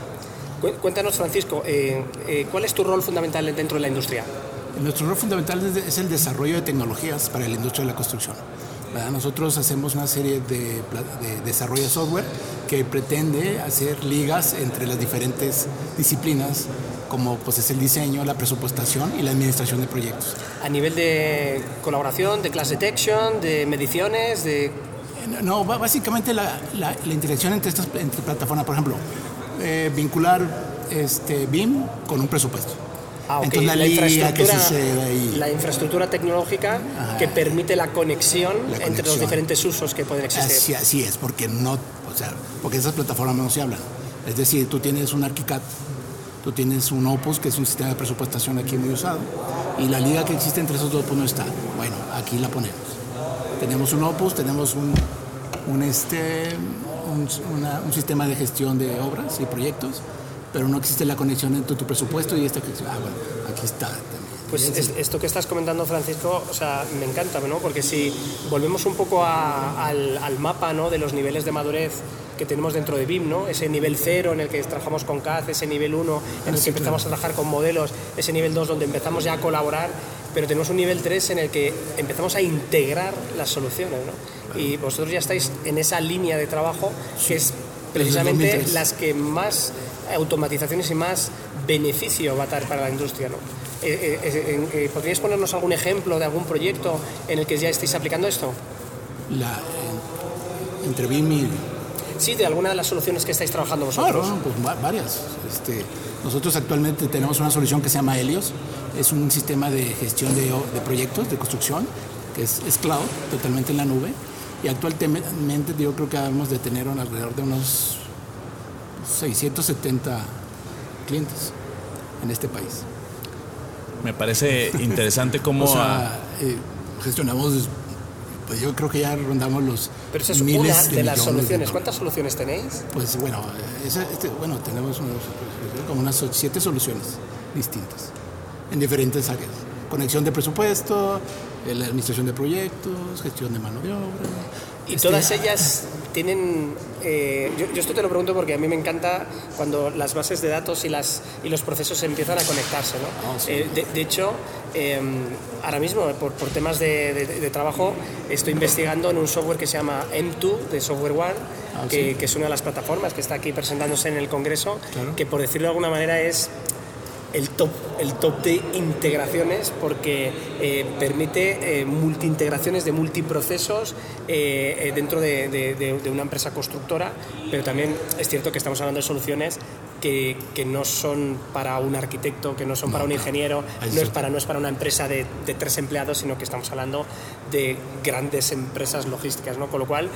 Cuéntanos, Francisco, eh, eh, ¿cuál es tu rol fundamental dentro de la industria? Nuestro rol fundamental es el desarrollo de tecnologías para la industria de la construcción. Nosotros hacemos una serie de, desarrollo de software que pretende hacer ligas entre las diferentes disciplinas, como pues, es el diseño, la presupuestación y la administración de proyectos. A nivel de colaboración, de class detection, de mediciones, de... No, básicamente la, la, interacción entre estas plataformas, por ejemplo, eh, vincular este, BIM con un presupuesto. Ah, Entonces, la, infraestructura, la infraestructura tecnológica que permite la conexión, entre los diferentes usos que pueden existir. Así, es, porque no, o sea, porque esas plataformas no se hablan. Es decir, tú tienes un ArchiCAD, tú tienes un Opus, que es un sistema de presupuestación aquí muy usado, y la liga que existe entre esos dos pues no está. Bueno, aquí la ponemos. Tenemos un Opus, tenemos un, un este, un, sistema de gestión de obras y proyectos, pero no existe la conexión entre tu presupuesto y esta Ah, bueno, aquí está Pues esto que estás comentando, Francisco, o sea, me encanta, ¿no? Porque si volvemos un poco al, al, mapa, ¿no? De los niveles de madurez que tenemos dentro de BIM, ¿no? Ese nivel 0 en el que trabajamos con CAD, ese nivel 1 en el que empezamos a trabajar con modelos, ese nivel 2 donde empezamos ya a colaborar, pero tenemos un nivel 3 en el que empezamos a integrar las soluciones, ¿no? Y vosotros ya estáis en esa línea de trabajo que es precisamente las que más automatizaciones y más beneficio va a dar para la industria, ¿no? Eh, eh, eh, ¿Podríais ponernos algún ejemplo de algún proyecto en el que ya estéis aplicando esto? La, entre BIM y Sí, de alguna de las soluciones que estáis trabajando vosotros. Claro, pues varias. Este, nosotros actualmente tenemos una solución que se llama Helios. Es un sistema de gestión de, proyectos, de construcción, que es, cloud, totalmente en la nube. Y actualmente yo creo que debemos de tener alrededor de unos 670 clientes en este país. Me parece interesante cómo... o sea, eh, gestionamos, pues yo creo que ya rondamos los Pero esa es una de, las soluciones. ¿Cuántas soluciones tenéis? Pues bueno, este, bueno tenemos como unas siete soluciones distintas en diferentes áreas. Conexión de presupuesto, la administración de proyectos, gestión de mano de obra. Y todas ellas tienen, eh, yo, esto te lo pregunto porque a mí me encanta cuando las bases de datos y, las, y los procesos empiezan a conectarse. ¿no? Ah, eh, de, hecho, em, ahora mismo, por, por temas de, trabajo, estoy investigando en un software que se llama M2 de Software One, ah, que, que, es una de las plataformas que está aquí presentándose en el Congreso, que por decirlo de alguna manera es el top, el top de integraciones porque eh, permite eh, multiintegraciones de multiprocesos eh, eh, dentro de, una empresa constructora, pero también es cierto que estamos hablando de soluciones que, que no son para un arquitecto, que no son para un ingeniero, no es para, no es para una empresa de, tres empleados, sino que estamos hablando de grandes empresas logísticas, ¿no? Con lo cual,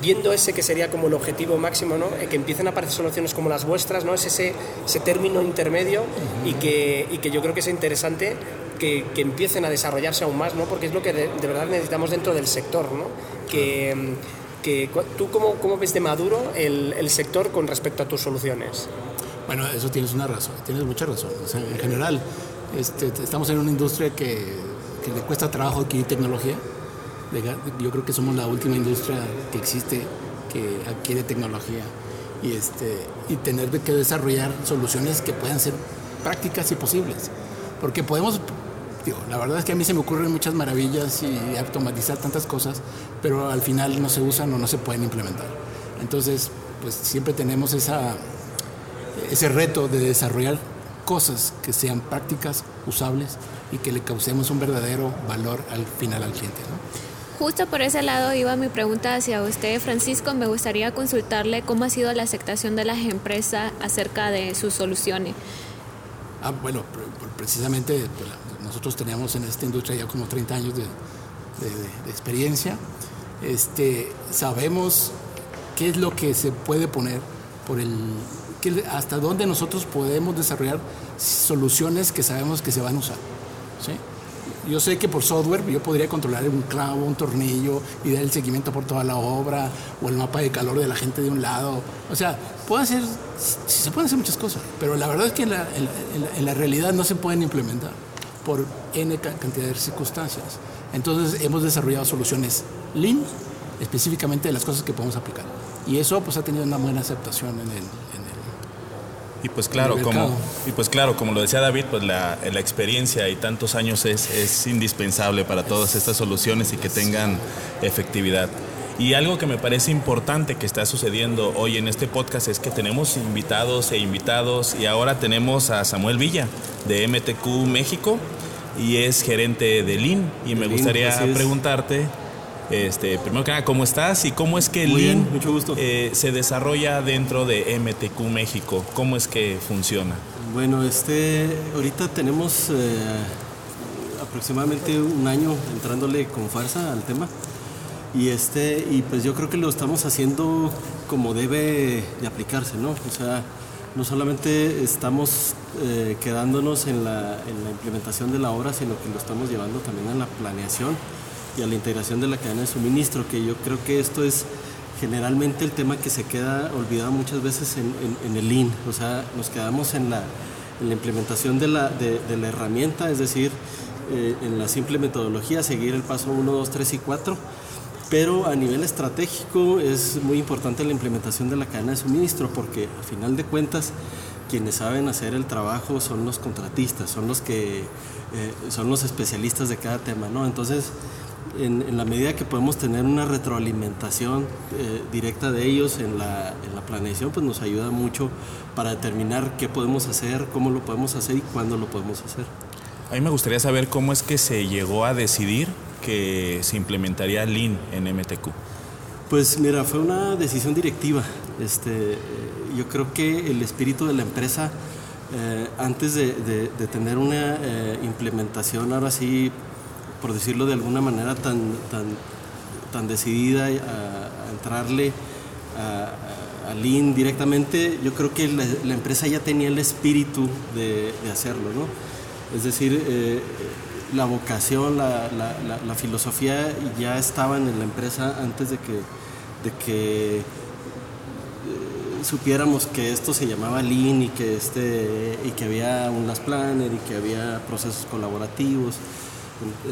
viendo ese que sería como el objetivo máximo, ¿no? Eh, que empiecen a aparecer soluciones como las vuestras, ¿no? es ese, ese término intermedio y, que, y que yo creo que es interesante que, que, empiecen a desarrollarse aún más, ¿no? porque es lo que de, verdad necesitamos dentro del sector. ¿no? Que, que, ¿Tú cómo, cómo, ves de maduro el, el, sector con respecto a tus soluciones? Bueno, eso tienes una razón, tienes mucha razón. en general, este, estamos en una industria que, que le cuesta trabajo adquirir tecnología yo creo que somos la última industria que existe que adquiere tecnología y, este, y tener que desarrollar soluciones que puedan ser prácticas y posibles. Porque podemos, digo, la verdad es que a mí se me ocurren muchas maravillas y automatizar tantas cosas, pero al final no se usan o no se pueden implementar. Entonces, pues siempre tenemos esa, ese reto de desarrollar cosas que sean prácticas, usables y que le causemos un verdadero valor al final al cliente. ¿no? Justo por ese lado iba mi pregunta hacia usted, Francisco. Me gustaría consultarle cómo ha sido la aceptación de las empresas acerca de sus soluciones. Ah, bueno, precisamente nosotros teníamos en esta industria ya como 30 años de, experiencia. Este, sabemos qué es lo que se puede poner por el hasta dónde nosotros podemos desarrollar soluciones que sabemos que se van a usar. ¿sí? Yo sé que por software yo podría controlar un clavo, un tornillo y dar el seguimiento por toda la obra o el mapa de calor de la gente de un lado. O sea, puede hacer, se pueden hacer muchas cosas, pero la verdad es que en la, en la realidad no se pueden implementar por N cantidad de circunstancias. Entonces hemos desarrollado soluciones Lean específicamente de las cosas que podemos aplicar. Y eso pues ha tenido una buena aceptación en el, y pues claro, como, y pues claro, como lo decía David, pues la, la experiencia y tantos años es, es, indispensable para todas estas soluciones y que tengan efectividad. Y algo que me parece importante que está sucediendo hoy en este podcast es que tenemos invitados e invitados y ahora tenemos a Samuel Villa de MTQ México y es gerente de Lean y me gustaría preguntarte este, primero que nada, ¿cómo estás? ¿Y cómo es que Lean eh, se desarrolla dentro de MTQ México? ¿Cómo es que funciona? Bueno, este, ahorita tenemos eh, aproximadamente un año entrándole con fuerza al tema. Y, este, y pues yo creo que lo estamos haciendo como debe de aplicarse, ¿no? O sea, no solamente estamos eh, quedándonos en la, en la implementación de la obra, sino que lo estamos llevando también en la planeación y a la integración de la cadena de suministro, que yo creo que esto es generalmente el tema que se queda olvidado muchas veces en, el Lean, o sea, nos quedamos en la, implementación de la, de, la, herramienta, es decir, eh, en la simple metodología, seguir el paso 1, 2, 3 y 4, pero a nivel estratégico es muy importante la implementación de la cadena de suministro, porque al final de cuentas, quienes saben hacer el trabajo son los contratistas, son los que eh, son los especialistas de cada tema, ¿no? Entonces, en, la medida que podemos tener una retroalimentación eh, directa de ellos en la, en la, planeación, pues nos ayuda mucho para determinar qué podemos hacer, cómo lo podemos hacer y cuándo lo podemos hacer. A mí me gustaría saber cómo es que se llegó a decidir que se implementaría Lean en MTQ. Pues mira, fue una decisión directiva. Este, yo creo que el espíritu de la empresa, eh, antes de, de, tener una eh, implementación ahora sí por decirlo de alguna manera, tan, tan, tan decidida a, entrarle a, a, Lean directamente, yo creo que la, empresa ya tenía el espíritu de, hacerlo, ¿no? Es decir, eh, la vocación, la, la, filosofía ya estaban en la empresa antes de que, de que eh, supiéramos que esto se llamaba Lean y que, este, y que había un Last Planner y que había procesos colaborativos.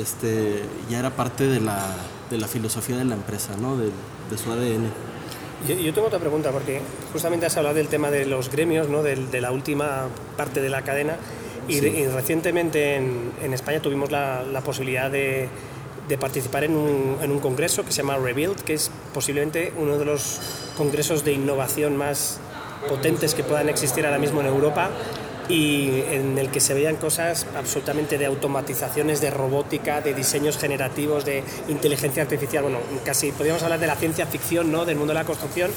Este, ya era parte de la, de la filosofía de la empresa, ¿no? de, de su ADN. Yo, tengo otra pregunta, porque justamente has hablado del tema de los gremios, ¿no? de, de la última parte de la cadena. Y, recientemente en, España tuvimos la, posibilidad de, participar en un, congreso que se llama Rebuild, que es posiblemente uno de los congresos de innovación más potentes que puedan existir ahora mismo en Europa y en el que se veían cosas absolutamente de automatizaciones, de robótica, de diseños generativos, de inteligencia artificial, bueno, casi podríamos hablar de la ciencia ficción, ¿no? del mundo de la construcción,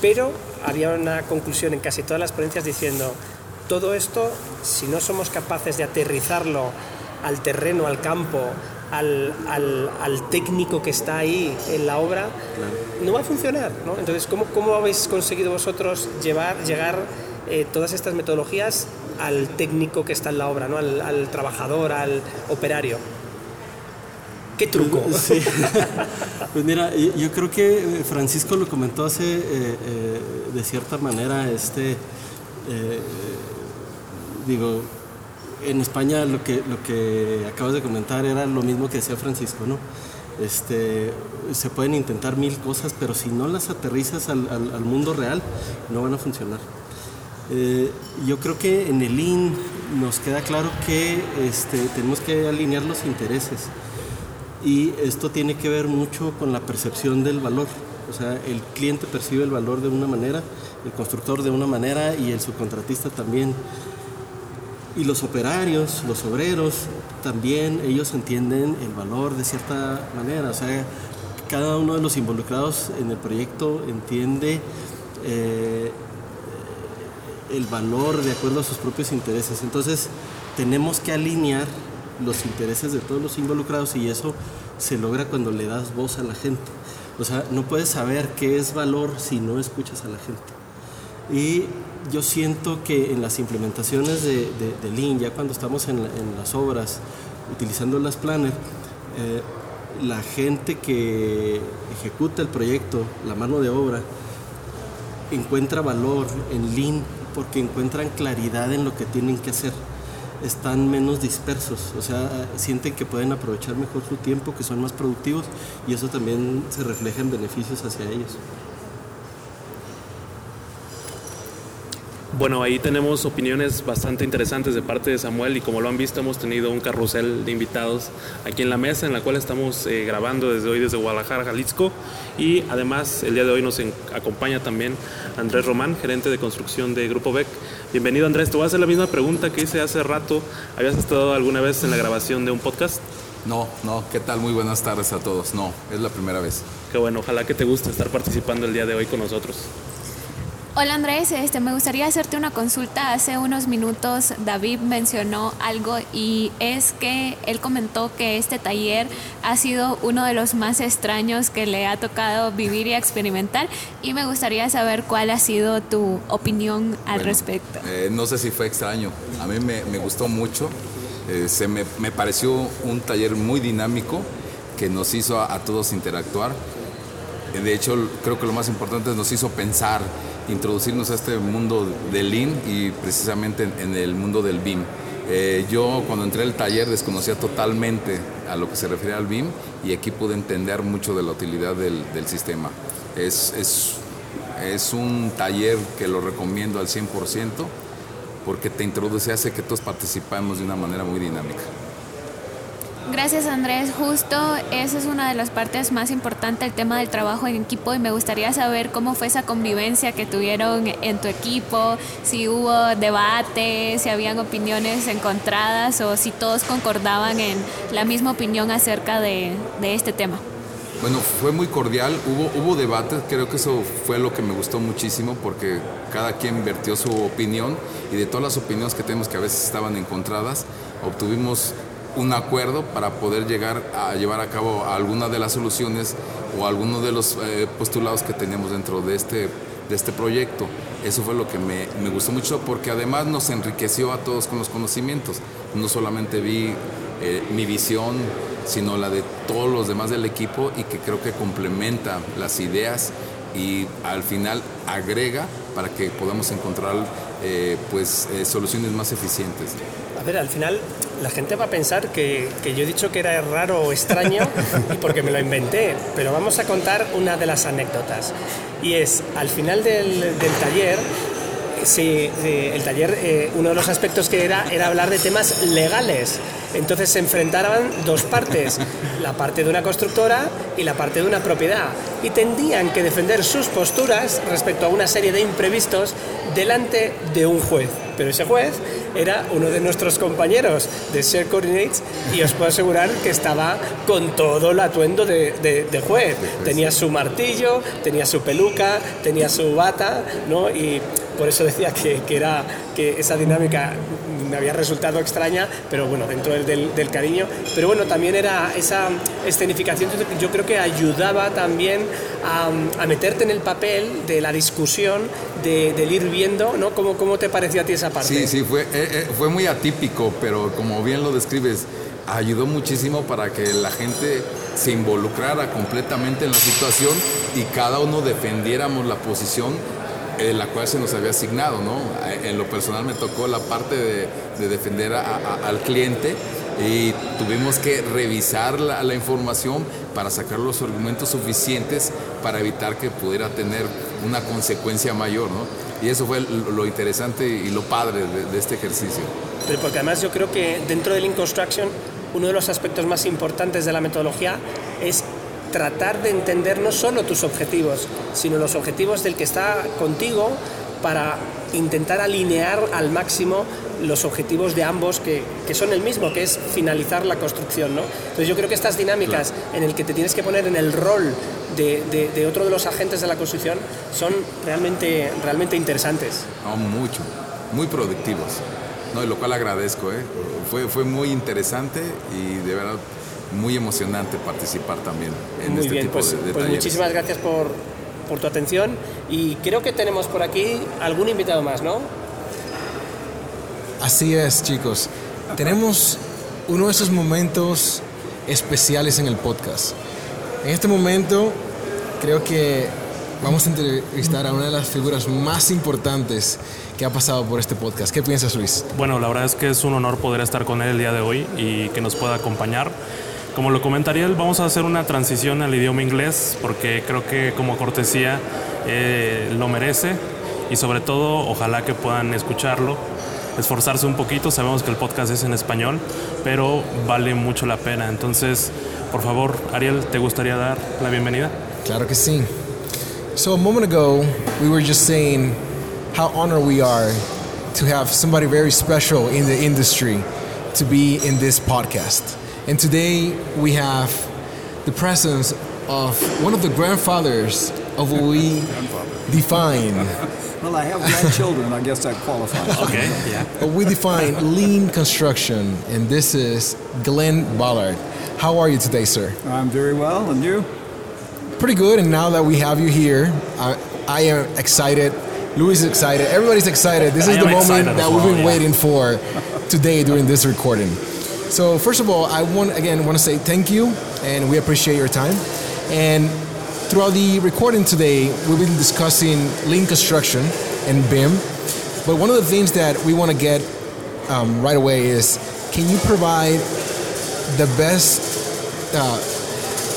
pero había una conclusión en casi todas las ponencias diciendo todo esto, si no somos capaces de aterrizarlo al terreno, al campo, al, técnico que está ahí en la obra, no va a funcionar. ¿no? Entonces, ¿cómo, ¿cómo, habéis conseguido vosotros llevar, llegar eh, todas estas metodologías al técnico que está en la obra, ¿no? al, trabajador, al operario? ¿Qué truco? pues mira, yo creo que Francisco lo comentó hace, eh, eh, de cierta manera, este, digo, en España lo que, lo que acabas de comentar era lo mismo que decía Francisco, ¿no? Este, se pueden intentar mil cosas, pero si no las aterrizas al, mundo real, no van a funcionar. Eh, yo creo que en el IN nos queda claro que este, tenemos que alinear los intereses y esto tiene que ver mucho con la percepción del valor. O sea, el cliente percibe el valor de una manera, el constructor de una manera y el subcontratista también. Y los operarios, los obreros, también ellos entienden el valor de cierta manera. O sea, cada uno de los involucrados en el proyecto entiende eh, el valor de acuerdo a sus propios intereses. Entonces, tenemos que alinear los intereses de todos los involucrados y eso se logra cuando le das voz a la gente. O sea, no puedes saber qué es valor si no escuchas a la gente. Y yo siento que en las implementaciones de, de, Lean, ya cuando estamos en, las obras, utilizando las planners, eh, la gente que ejecuta el proyecto, la mano de obra, encuentra valor en Lean porque encuentran claridad en lo que tienen que hacer. Están menos dispersos, o sea, sienten que pueden aprovechar mejor su tiempo, que son más productivos y eso también se refleja en beneficios hacia ellos. Bueno, ahí tenemos opiniones bastante interesantes de parte de Samuel y como lo han visto hemos tenido un carrusel de invitados aquí en la mesa en la cual estamos eh, grabando desde hoy desde Guadalajara, Jalisco y además el día de hoy nos acompaña también Andrés Román, gerente de construcción de Grupo BEC. Bienvenido Andrés, te voy a hacer la misma pregunta que hice hace rato. ¿Habías estado alguna vez en la grabación de un podcast? No, no, ¿qué tal? Muy buenas tardes a todos. No, es la primera vez. Qué bueno, ojalá que te guste estar participando el día de hoy con nosotros. Hola Andrés, este, me gustaría hacerte una consulta. Hace unos minutos David mencionó algo y es que él comentó que este taller ha sido uno de los más extraños que le ha tocado vivir y experimentar y me gustaría saber cuál ha sido tu opinión al respecto. Eh, no sé si fue extraño, a mí me, gustó mucho, eh, se me, pareció un taller muy dinámico que nos hizo a, a todos interactuar. De hecho, creo que lo más importante nos hizo pensar introducirnos a este mundo del Lean y precisamente en, el mundo del BIM. Eh, yo cuando entré al taller desconocía totalmente a lo que se refiere al BIM y aquí pude entender mucho de la utilidad del, sistema. Es, es, es, un taller que lo recomiendo al 100% porque te introduce, hace que todos participemos de una manera muy dinámica. Gracias Andrés, justo esa es una de las partes más importantes, el tema del trabajo en equipo y me gustaría saber cómo fue esa convivencia que tuvieron en tu equipo, si hubo debate, si habían opiniones encontradas o si todos concordaban en la misma opinión acerca de, este tema. Bueno, fue muy cordial, hubo, hubo debate, creo que eso fue lo que me gustó muchísimo porque cada quien vertió su opinión y de todas las opiniones que tenemos que a veces estaban encontradas, obtuvimos un acuerdo para poder llegar a llevar a cabo alguna de las soluciones o algunos de los eh, postulados que teníamos dentro de este, de este proyecto. Eso fue lo que me, me, gustó mucho porque además nos enriqueció a todos con los conocimientos. No solamente vi eh, mi visión, sino la de todos los demás del equipo y que creo que complementa las ideas y al final agrega para que podamos encontrar eh, pues, eh, soluciones más eficientes. A ver, al final la gente va a pensar que, que, yo he dicho que era raro o extraño y porque me lo inventé, pero vamos a contar una de las anécdotas. Y es, al final del, del taller, sí, el taller, eh, uno de los aspectos que era era hablar de temas legales. Entonces se enfrentaban dos partes, la parte de una constructora y la parte de una propiedad, y tendrían que defender sus posturas respecto a una serie de imprevistos delante de un juez. Pero ese juez era uno de nuestros compañeros de Share Coordinates y os puedo asegurar que estaba con todo el atuendo de, de, juez. Tenía su martillo, tenía su peluca, tenía su bata, ¿no? Y por eso decía que, que era que esa dinámica me había resultado extraña, pero bueno, dentro del, del, cariño. Pero bueno, también era esa escenificación, yo creo que ayudaba también a, a meterte en el papel de la discusión, de, del ir viendo, ¿no? ¿Cómo, ¿Cómo te pareció a ti esa parte? Sí, sí, fue, eh, eh, fue muy atípico, pero como bien lo describes, ayudó muchísimo para que la gente se involucrara completamente en la situación y cada uno defendiéramos la posición en la cual se nos había asignado, ¿no? En lo personal me tocó la parte de, de defender a, a, al cliente y tuvimos que revisar la, la, información para sacar los argumentos suficientes para evitar que pudiera tener una consecuencia mayor, ¿no? Y eso fue lo interesante y lo padre de, de este ejercicio. Pero porque además yo creo que dentro del Lean Construction uno de los aspectos más importantes de la metodología es tratar de entender no solo tus objetivos, sino los objetivos del que está contigo para intentar alinear al máximo los objetivos de ambos que, que, son el mismo, que es finalizar la construcción. ¿no? Entonces yo creo que estas dinámicas en el que te tienes que poner en el rol de, de, de, otro de los agentes de la construcción son realmente, realmente interesantes. No, mucho, muy productivos. No, y lo cual agradezco. ¿eh? Fue, fue muy interesante y de verdad muy emocionante participar también en muy este bien, tipo pues, de, de pues talleres. muchísimas gracias por, por tu atención y creo que tenemos por aquí algún invitado más, ¿no? Así es, chicos. Tenemos uno de esos momentos especiales en el podcast. En este momento creo que vamos a entrevistar a una de las figuras más importantes que ha pasado por este podcast. ¿Qué piensas, Luis? Bueno, la verdad es que es un honor poder estar con él el día de hoy y que nos pueda acompañar. Como lo comentaría él, vamos a hacer una transición al idioma inglés porque creo que como cortesía eh, lo merece y sobre todo ojalá que puedan escucharlo, esforzarse un poquito. Sabemos que el podcast es en español, pero vale mucho la pena. Entonces, por favor, Ariel, ¿te gustaría dar la bienvenida? Claro que sí. So a moment ago, we were just saying how honored we are to have somebody very special in the industry to be in this podcast. And today we have the presence of one of the grandfathers of what we define. well, I have grandchildren, I guess that qualifies. okay, yeah. What we define lean construction, and this is Glenn Ballard. How are you today, sir? I'm very well, and you? Pretty good, and now that we have you here, I, I am excited. Luis is excited. Everybody's excited. This is the moment that well, we've been yeah. waiting for today during this recording. So first of all, I want again want to say thank you, and we appreciate your time. And throughout the recording today, we've been discussing lean construction and BIM. But one of the things that we want to get um, right away is, can you provide the best uh,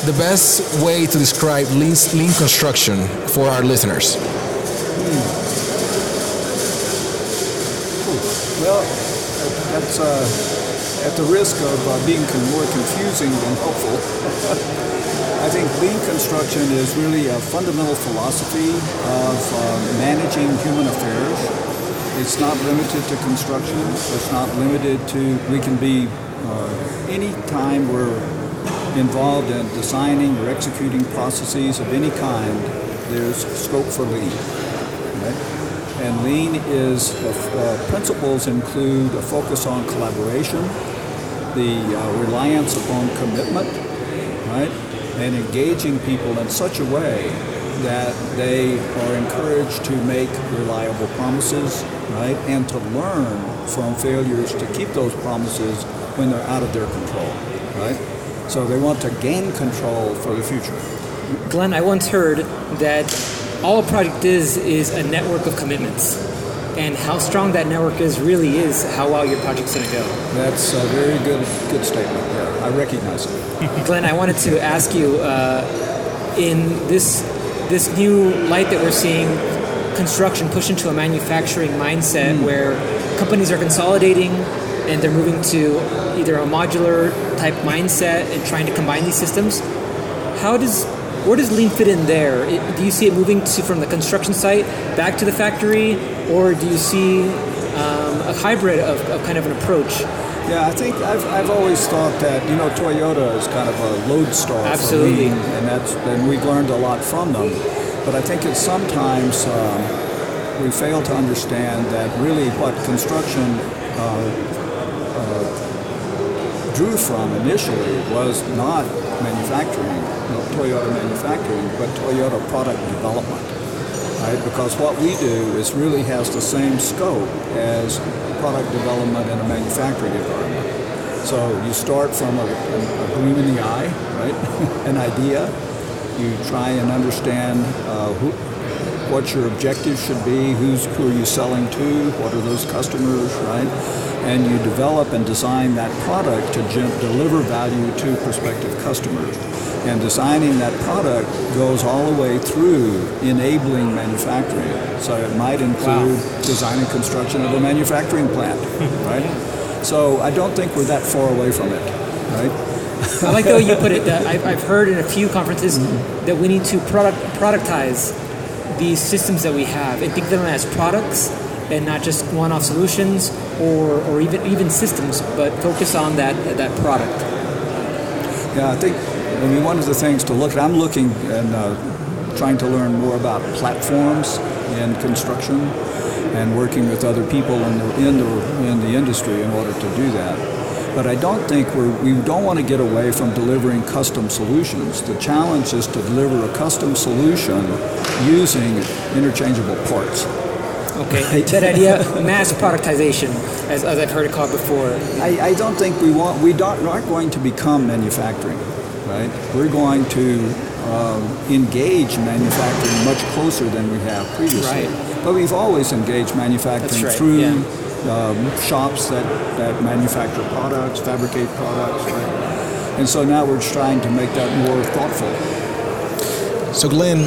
the best way to describe lean, lean construction for our listeners? Well, that's uh, at the risk of uh, being more confusing than helpful. I think lean construction is really a fundamental philosophy of uh, managing human affairs. It's not limited to construction. It's not limited to, we can be, uh, any time we're involved in designing or executing processes of any kind, there's scope for lean. Right? And lean is, uh, principles include a focus on collaboration, the uh, reliance upon commitment, right? And engaging people in such a way that they are encouraged to make reliable promises, right, and to learn from failures to keep those promises when they're out of their control, right? So they want to gain control for the future. Glenn, I once heard that all a project is is a network of commitments. And how strong that network is really is how well your project's going to go. That's a very good good statement. Yeah, I recognize it. Glenn, I wanted to ask you uh, in this this new light that we're seeing construction push into a manufacturing mindset Hmm. where companies are consolidating and they're moving to either a modular type mindset and trying to combine these systems. How does where does lean fit in there? It- do you see it moving to from the construction site back to the factory, or do you see um, a hybrid of, of kind of an approach? Yeah, I think I've, I've always thought that you know Toyota is kind of a lodestar Absolutely. for lean, and that's and we've learned a lot from them. But I think it's sometimes um, we fail to understand that really what construction uh, uh, drew from initially was not manufacturing, not Toyota manufacturing, but Toyota product development right? Because what we do is really has the same scope as product development in a manufacturing environment. So you start from a, a, gleam in the eye, right? An idea. You try and understand uh, who, what your objective should be, who's, who are you selling to, what are those customers, right? And you develop and design that product to deliver value to prospective customers. And designing that product goes all the way through enabling manufacturing. So it might include design and construction of a manufacturing plant, right? So I don't think we're that far away from it, right? I like the way you put it. That I've, I've heard in a few conferences mm-hmm. that we need to product productize these systems that we have and think of them as products and not just one-off solutions or, or even even systems, but focus on that that product. Yeah, I think, I mean, one of the things to look at, I'm looking and uh, trying to learn more about platforms in construction and working with other people in the, in the, in the industry in order to do that. But I don't think we're, we don't want to get away from delivering custom solutions. The challenge is to deliver a custom solution using interchangeable parts. Okay, that idea, mass productization, as, as I've heard it called before. I, I don't think we want we don't, aren't going to become manufacturing, right? We're going to um, engage manufacturing much closer than we have previously. Right. But we've always engaged manufacturing right, through yeah. um, shops that, that manufacture products, fabricate products, right? And so now we're trying to make that more thoughtful. So, Glenn,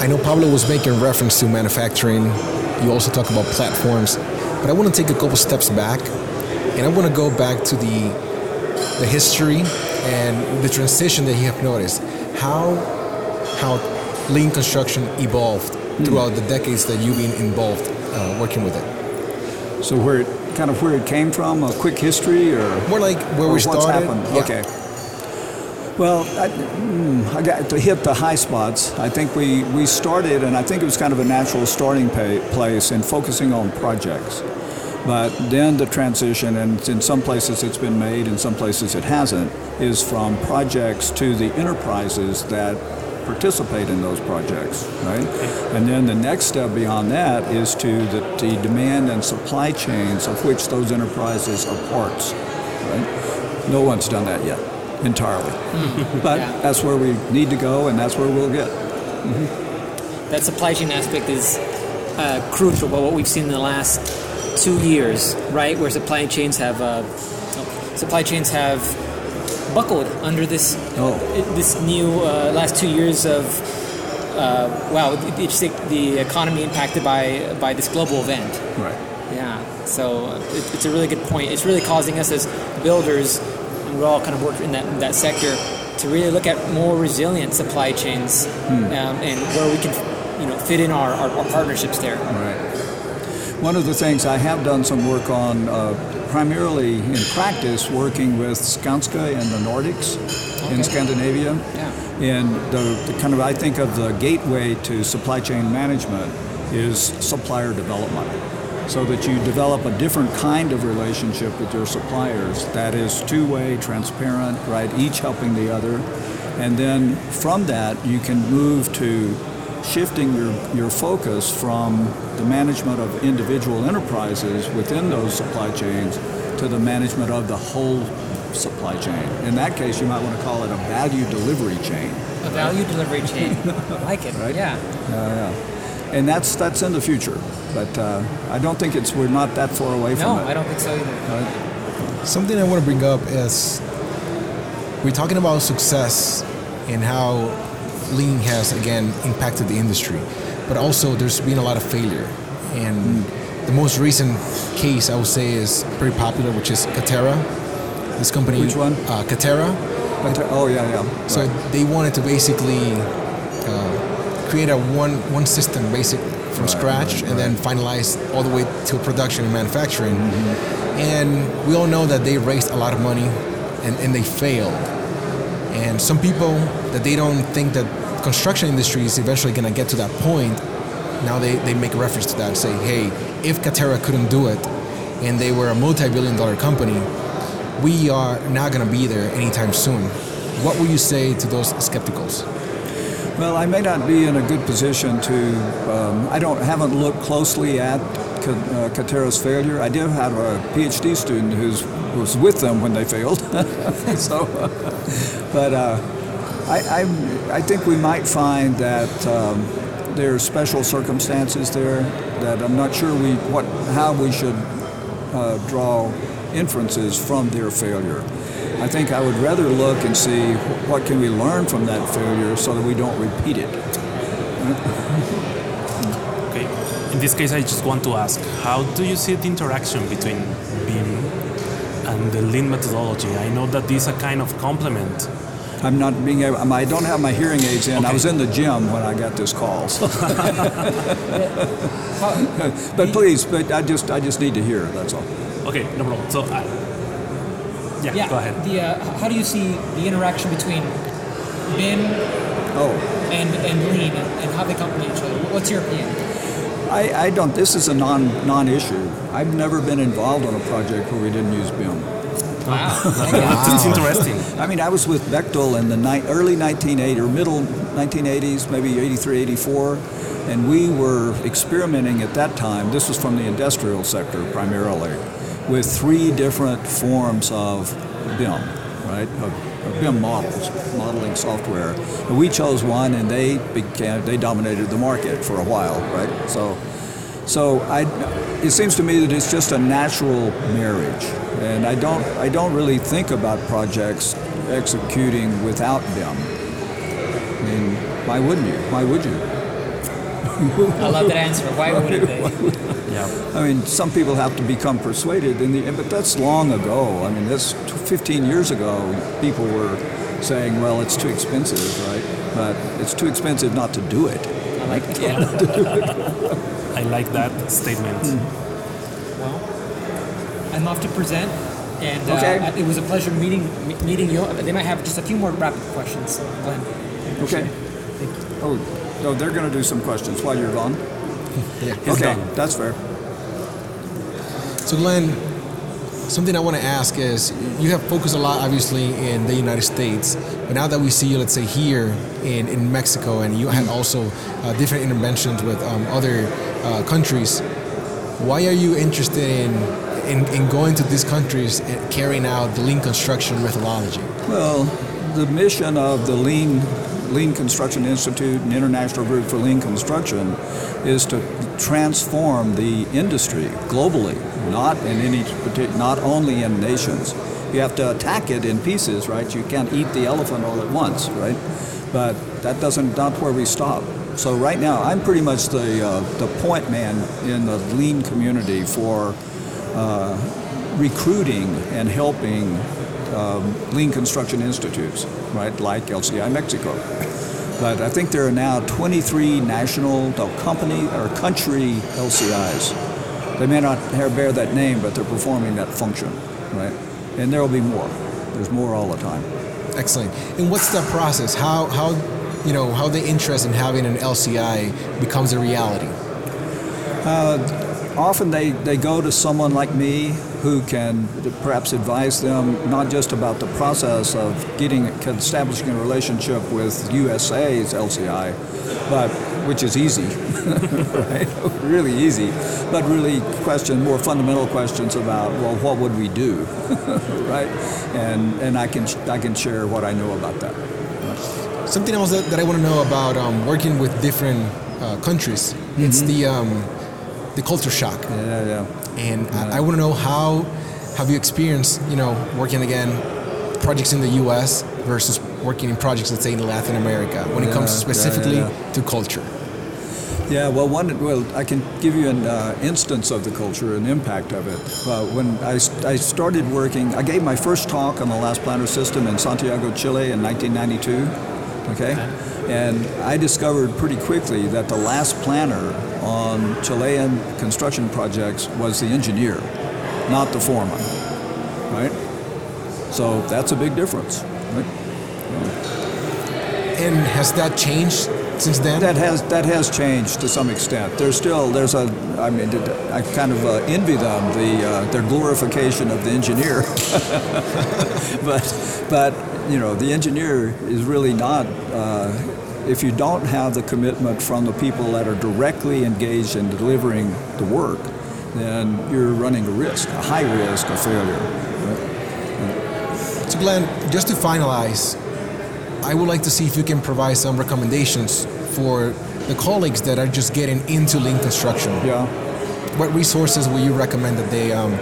I know Pablo was making reference to manufacturing. You also talk about platforms, but I want to take a couple steps back, and I want to go back to the the history and the transition that you have noticed. How how lean construction evolved throughout the decades that you've been involved uh, working with it. So where it kind of where it came from, a quick history, or more like where or we what's started? happened? Yeah. Okay. Well, I, mm, I got to hit the high spots. I think we, we started, and I think it was kind of a natural starting pa- place in focusing on projects. But then the transition, and in some places it's been made, in some places it hasn't, is from projects to the enterprises that participate in those projects, right? And then the next step beyond that is to the, the demand and supply chains of which those enterprises are parts, right? No one's done that yet entirely. but that's where we need to go, and that's where we'll get. That supply chain aspect is uh, crucial. But what we've seen in the last two years, right, where supply chains have uh, supply chains have buckled under this this new uh, last two years of uh, wow, it's the, the economy impacted by by this global event. Right. Yeah. So it, it's a really good point. It's really causing us as builders, and we're all kind of working in that in that sector, to really look at more resilient supply chains Hmm. um, and where we can, you know, fit in our, our, our partnerships there. Right. One of the things I have done some work on, uh, primarily in practice, working with Skanska in the Nordics, in Scandinavia. Yeah. And the, the kind of, I think of the gateway to supply chain management is supplier development. So that you develop a different kind of relationship with your suppliers that is two way, transparent, right? Each helping the other. And then from that, you can move to shifting your, your focus from the management of individual enterprises within those supply chains to the management of the whole supply chain. In that case, you might want to call it a value delivery chain. A value delivery chain. I like it. Right? Yeah. Yeah, yeah. And that's that's in the future, but uh, I don't think it's we're not that far away from No, it. I don't think so either. Something I want to bring up is we're talking about success and how lean has again impacted the industry, but also there's been a lot of failure. And the most recent case I would say is pretty popular, which is Katera. This company, Which one? Uh, Katera. Oh yeah, yeah. So Right. they wanted to basically uh, create a one one system, basically from Right, scratch, right, and then finalize all the way to production and manufacturing. Mm-hmm. And we all know that they raised a lot of money, and, and they failed. And some people that they don't think that construction industry is eventually going to get to that point. Now they, they make reference to that, and say, hey, if Katera couldn't do it, and they were a multi-billion dollar company, we are not going to be there anytime soon. What will you say to those skepticals? Well, I may not be in a good position to. Um, I don't haven't looked closely at uh, Katera's failure. I did have a PhD student who's was with them when they failed. so, but uh, I, I I think we might find that um, there are special circumstances there that I'm not sure we what how we should uh, draw inferences from their failure. I think I would rather look and see what can we learn from that failure so that we don't repeat it. Okay. In this case, I just want to ask, how do you see the interaction between BIM and the lean methodology? I know that these are kind of complement. I'm not being able, I don't have my hearing aids in. I was in the gym when I got this call. so- but please, but I just, I just need to hear, that's all. Okay, no problem. So, uh, yeah, yeah go ahead. The, uh, how do you see the interaction between BIM Oh. and, and lean and, and how they complement each other? What's your opinion? I, I don't, this is a non, non-issue. I've never been involved on a project where we didn't use BIM. Wow. That's interesting. I mean, I was with Bechtel in the ni- early 1980s or middle 1980s, maybe 83, 84, and we were experimenting at that time. This was from the industrial sector primarily, with three different forms of BIM, right? Of, of BIM models, modeling software. And we chose one, and they became they dominated the market for a while, right? So. So I, it seems to me that it's just a natural marriage, and I don't, I don't really think about projects executing without BIM. I mean, why wouldn't you? Why would you? I love that answer. Why wouldn't they? Yeah. I mean, some people have to become persuaded, in the, but that's long ago. I mean, that's 15 years ago. People were saying, "Well, it's too expensive, right?" But it's too expensive not to do it. I like that. Yeah. I like that statement. Well, I'm off to present, and uh, Okay. it was a pleasure meeting meeting you. They might have just a few more rapid questions, Glenn. Okay. Thank you. Oh, no, they're going to do some questions while you're gone. Yeah. Okay, that's fair. So, Glenn, something I want to ask is you have focused a lot, obviously, in the United States, but now that we see you, let's say, here in, in Mexico, and you had also uh, different interventions with um, other uh, countries, why are you interested in, in, in going to these countries and carrying out the lean construction methodology? Well, the mission of the Lean Lean Construction Institute and International Group for Lean Construction is to transform the industry globally, not in any not only in nations. You have to attack it in pieces, right? You can't eat the elephant all at once, right? But that doesn't not where we stop. So right now, I'm pretty much the uh, the point man in the lean community for uh, recruiting and helping um, lean construction institutes, right, like LCI Mexico. But I think there are now 23 national no, company or country LCIs. They may not bear that name, but they're performing that function, right? And there will be more. There's more all the time. Excellent. And what's the process? How, how, you know, how the interest in having an LCI becomes a reality? Uh, often they, they go to someone like me who can perhaps advise them not just about the process of getting establishing a relationship with USA's LCI, but which is easy, right? really easy, but really question more fundamental questions about well, what would we do, right? And and I can I can share what I know about that. Something else that, that I want to know about um, working with different uh, countries. It's the um, the culture shock. Yeah, yeah. And I, I want to know how have you experienced, you know, working again projects in the U.S. versus working in projects, let's say, in Latin America, when it comes specifically yeah, yeah. to culture. Yeah, well, one, well, I can give you an uh, instance of the culture and impact of it. Uh, when I, I started working, I gave my first talk on the last planner system in Santiago, Chile in 1992. Okay? And I discovered pretty quickly that the last planner on Chilean construction projects was the engineer, not the foreman. Right? So that's a big difference. Right? And has that changed since then? That has that has changed to some extent. There's still there's a I mean I kind of uh, envy them the uh, their glorification of the engineer, but but you know the engineer is really not. Uh, if you don't have the commitment from the people that are directly engaged in delivering the work, then you're running a risk, a high risk of failure. So, Glenn, just to finalize, I would like to see if you can provide some recommendations for the colleagues that are just getting into lean construction. Yeah. What resources will you recommend that they um,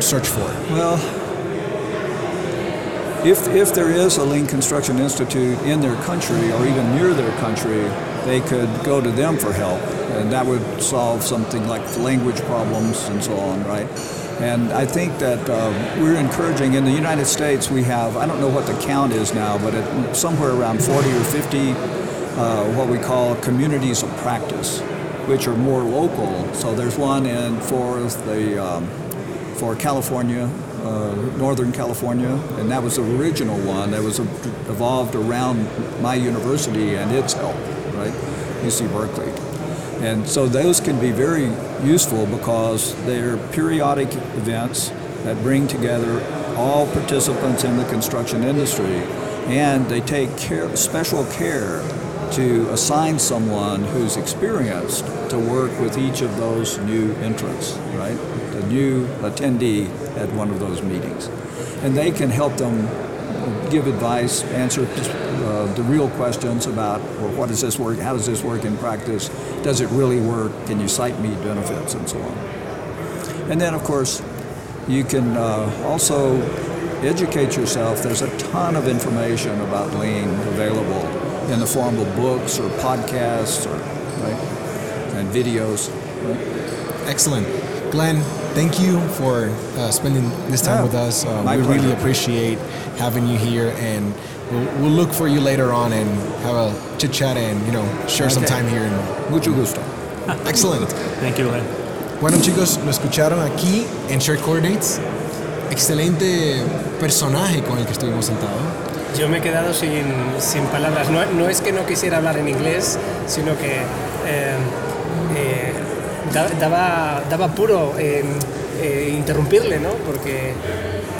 search for? Well, if, if there is a Lean Construction Institute in their country or even near their country, they could go to them for help. And that would solve something like language problems and so on, right? And I think that uh, we're encouraging, in the United States, we have, I don't know what the count is now, but it, somewhere around 40 or 50 uh, what we call communities of practice, which are more local. So there's one in for the um, for California, uh, Northern California, and that was the original one that was evolved around my university and its help, right, UC Berkeley. And so those can be very useful because they're periodic events that bring together all participants in the construction industry, and they take care, special care to assign someone who's experienced to work with each of those new entrants, right? The new attendee at one of those meetings. And they can help them give advice, answer uh, the real questions about well, what does this work, how does this work in practice, does it really work, can you cite me benefits, and so on. And then, of course, you can uh, also educate yourself. There's a ton of information about lean available in the form of books or podcasts or right, and videos. Right? Excellent. Glenn, thank you for uh, spending this time Yeah, with us. Uh, we really pleasure. appreciate having you here, and we'll, we'll look for you later on and have a chit chat and you know share some time here. In... Mucho gusto. Excellent. Thank you. Bueno chicos, lo escucharon aquí en Shared Coordinates. Excelente personaje con el que estuvimos sentados. Yo me he quedado sin, sin palabras. No, no es que no quisiera hablar en inglés, sino que eh, eh, daba, daba puro eh, eh, interrumpirle, ¿no? Porque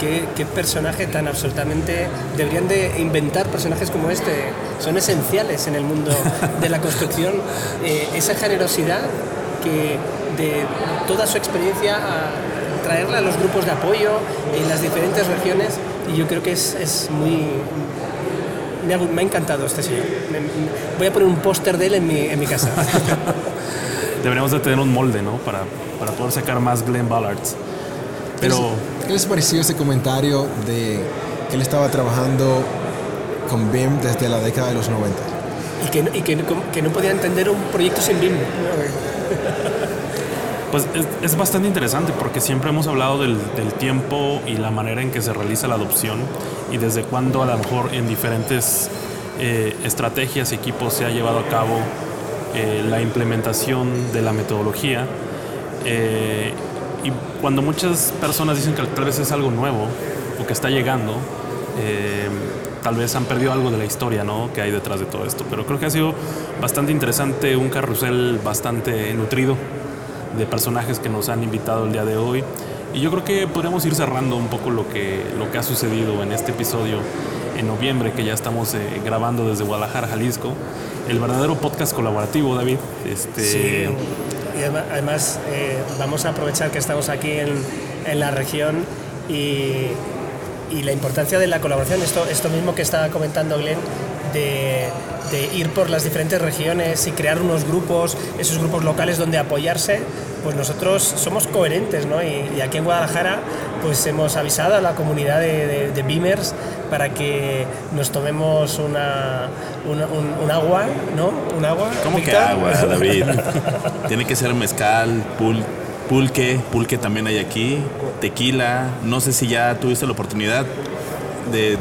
qué, qué personaje tan absolutamente... Deberían de inventar personajes como este. Son esenciales en el mundo de la construcción. Eh, esa generosidad que de toda su experiencia a traerla a los grupos de apoyo en las diferentes regiones y yo creo que es, es muy... Me ha, me ha encantado este señor. Voy a poner un póster de él en mi, en mi casa. Deberíamos de tener un molde, ¿no? Para, para poder sacar más Glenn Ballards. Pero ¿Qué les pareció ese comentario de que él estaba trabajando con BIM desde la década de los 90? y que, no- y que, no- que no podía entender un proyecto sin BIM. Pues es, es bastante interesante porque siempre hemos hablado del, del tiempo y la manera en que se realiza la adopción y desde cuándo a lo mejor en diferentes eh, estrategias y equipos se ha llevado a cabo eh, la implementación de la metodología. Eh, y cuando muchas personas dicen que tal vez es algo nuevo o que está llegando, eh, tal vez han perdido algo de la historia ¿no? que hay detrás de todo esto. Pero creo que ha sido bastante interesante, un carrusel bastante nutrido de personajes que nos han invitado el día de hoy. Y yo creo que podríamos ir cerrando un poco lo que, lo que ha sucedido en este episodio en noviembre, que ya estamos eh, grabando desde Guadalajara, Jalisco. El verdadero podcast colaborativo, David. Este... Sí, y además eh, vamos a aprovechar que estamos aquí en, en la región y, y, la importancia de la colaboración, esto, esto mismo que estaba comentando Glenn, de, de ir por las diferentes regiones y crear unos grupos, esos grupos locales donde apoyarse pues nosotros somos coherentes, ¿no? Y, aquí en Guadalajara, pues hemos avisado a la comunidad de, de, Beamers para que nos tomemos una, un, agua, ¿no? Un agua. ¿Cómo que agua, David? Tiene que ser mezcal, pul, pulque, pulque también hay aquí, tequila. No sé si ya tuviste la oportunidad de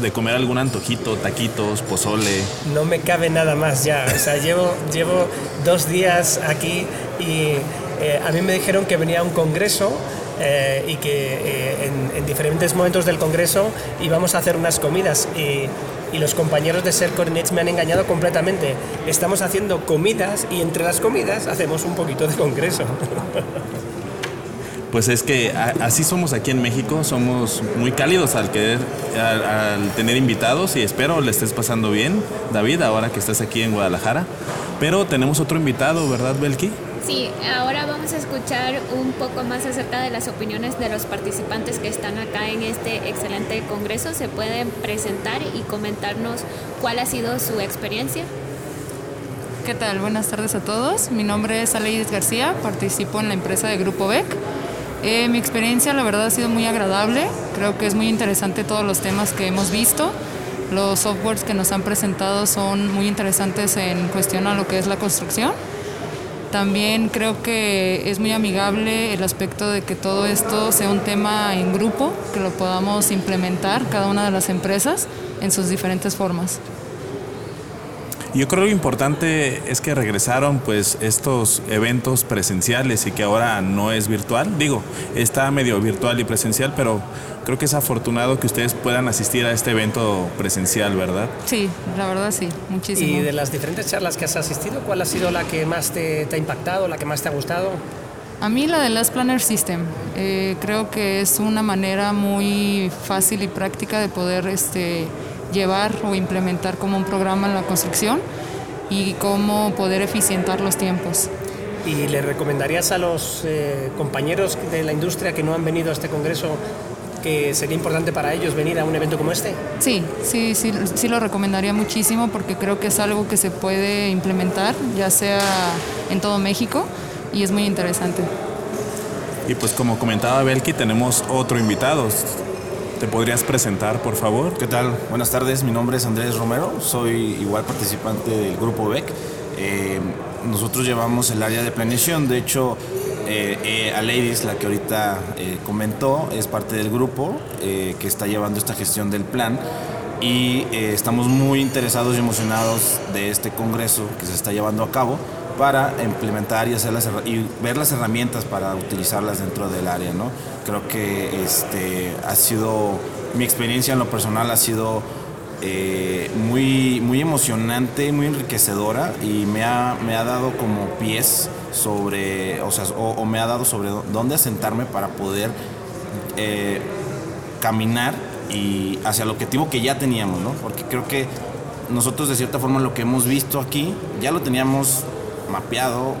de comer algún antojito, taquitos, pozole. No me cabe nada más ya. O sea, llevo, llevo dos días aquí y eh, a mí me dijeron que venía un congreso eh, y que eh, en, diferentes momentos del congreso íbamos a hacer unas comidas y, y los compañeros de Ser Coordinates me han engañado completamente. Estamos haciendo comidas y entre las comidas hacemos un poquito de congreso. pues es que así somos aquí en México, somos muy cálidos al querer, al, tener invitados y espero le estés pasando bien, David, ahora que estás aquí en Guadalajara. Pero tenemos otro invitado, ¿verdad, Belki? Sí, ahora vamos a escuchar un poco más acerca de las opiniones de los participantes que están acá en este excelente congreso. Se pueden presentar y comentarnos cuál ha sido su experiencia. ¿Qué tal? Buenas tardes a todos. Mi nombre es Aleidis García, participo en la empresa de Grupo BEC. Eh, mi experiencia la verdad ha sido muy agradable, creo que es muy interesante todos los temas que hemos visto. Los softwares que nos han presentado son muy interesantes en cuestión a lo que es la construcción. También creo que es muy amigable el aspecto de que todo esto sea un tema en grupo, que lo podamos implementar cada una de las empresas en sus diferentes formas. Yo creo que lo importante es que regresaron pues estos eventos presenciales y que ahora no es virtual. Digo, está medio virtual y presencial, pero creo que es afortunado que ustedes puedan asistir a este evento presencial, ¿verdad? Sí, la verdad sí, muchísimo. Y de las diferentes charlas que has asistido, ¿cuál ha sido la que más te, ha impactado, la que más te ha gustado? A mí la de Last Planner System. Eh, creo que es una manera muy fácil y práctica de poder este, llevar o implementar como un programa en la construcción y cómo poder eficientar los tiempos. ¿Y le recomendarías a los eh, compañeros de la industria que no han venido a este congreso que sería importante para ellos venir a un evento como este? Sí, sí, sí, sí lo recomendaría muchísimo porque creo que es algo que se puede implementar, ya sea en todo México, y es muy interesante. Y pues como comentaba Belki, tenemos otro invitado. ¿Te podrías presentar, por favor? ¿Qué tal? Buenas tardes, mi nombre es Andrés Romero, soy igual participante del grupo BEC. Eh, nosotros llevamos el área de planeación, de hecho, eh, eh, a Ladies, la que ahorita comentó, es parte del grupo que está llevando esta gestión del plan y estamos muy interesados y emocionados de este congreso que se está llevando a cabo para implementar y, hacer y ver las herramientas para utilizarlas dentro del área. ¿no? Creo que este, ha sido, mi experiencia en lo personal ha sido eh, muy, muy emocionante, muy enriquecedora y me ha, me ha dado como pies sobre, o, sea, o, me ha dado sobre dónde asentarme para poder eh, caminar y hacia el objetivo que ya teníamos, ¿no? Porque creo que nosotros de cierta forma lo que hemos visto aquí ya lo teníamos mapeado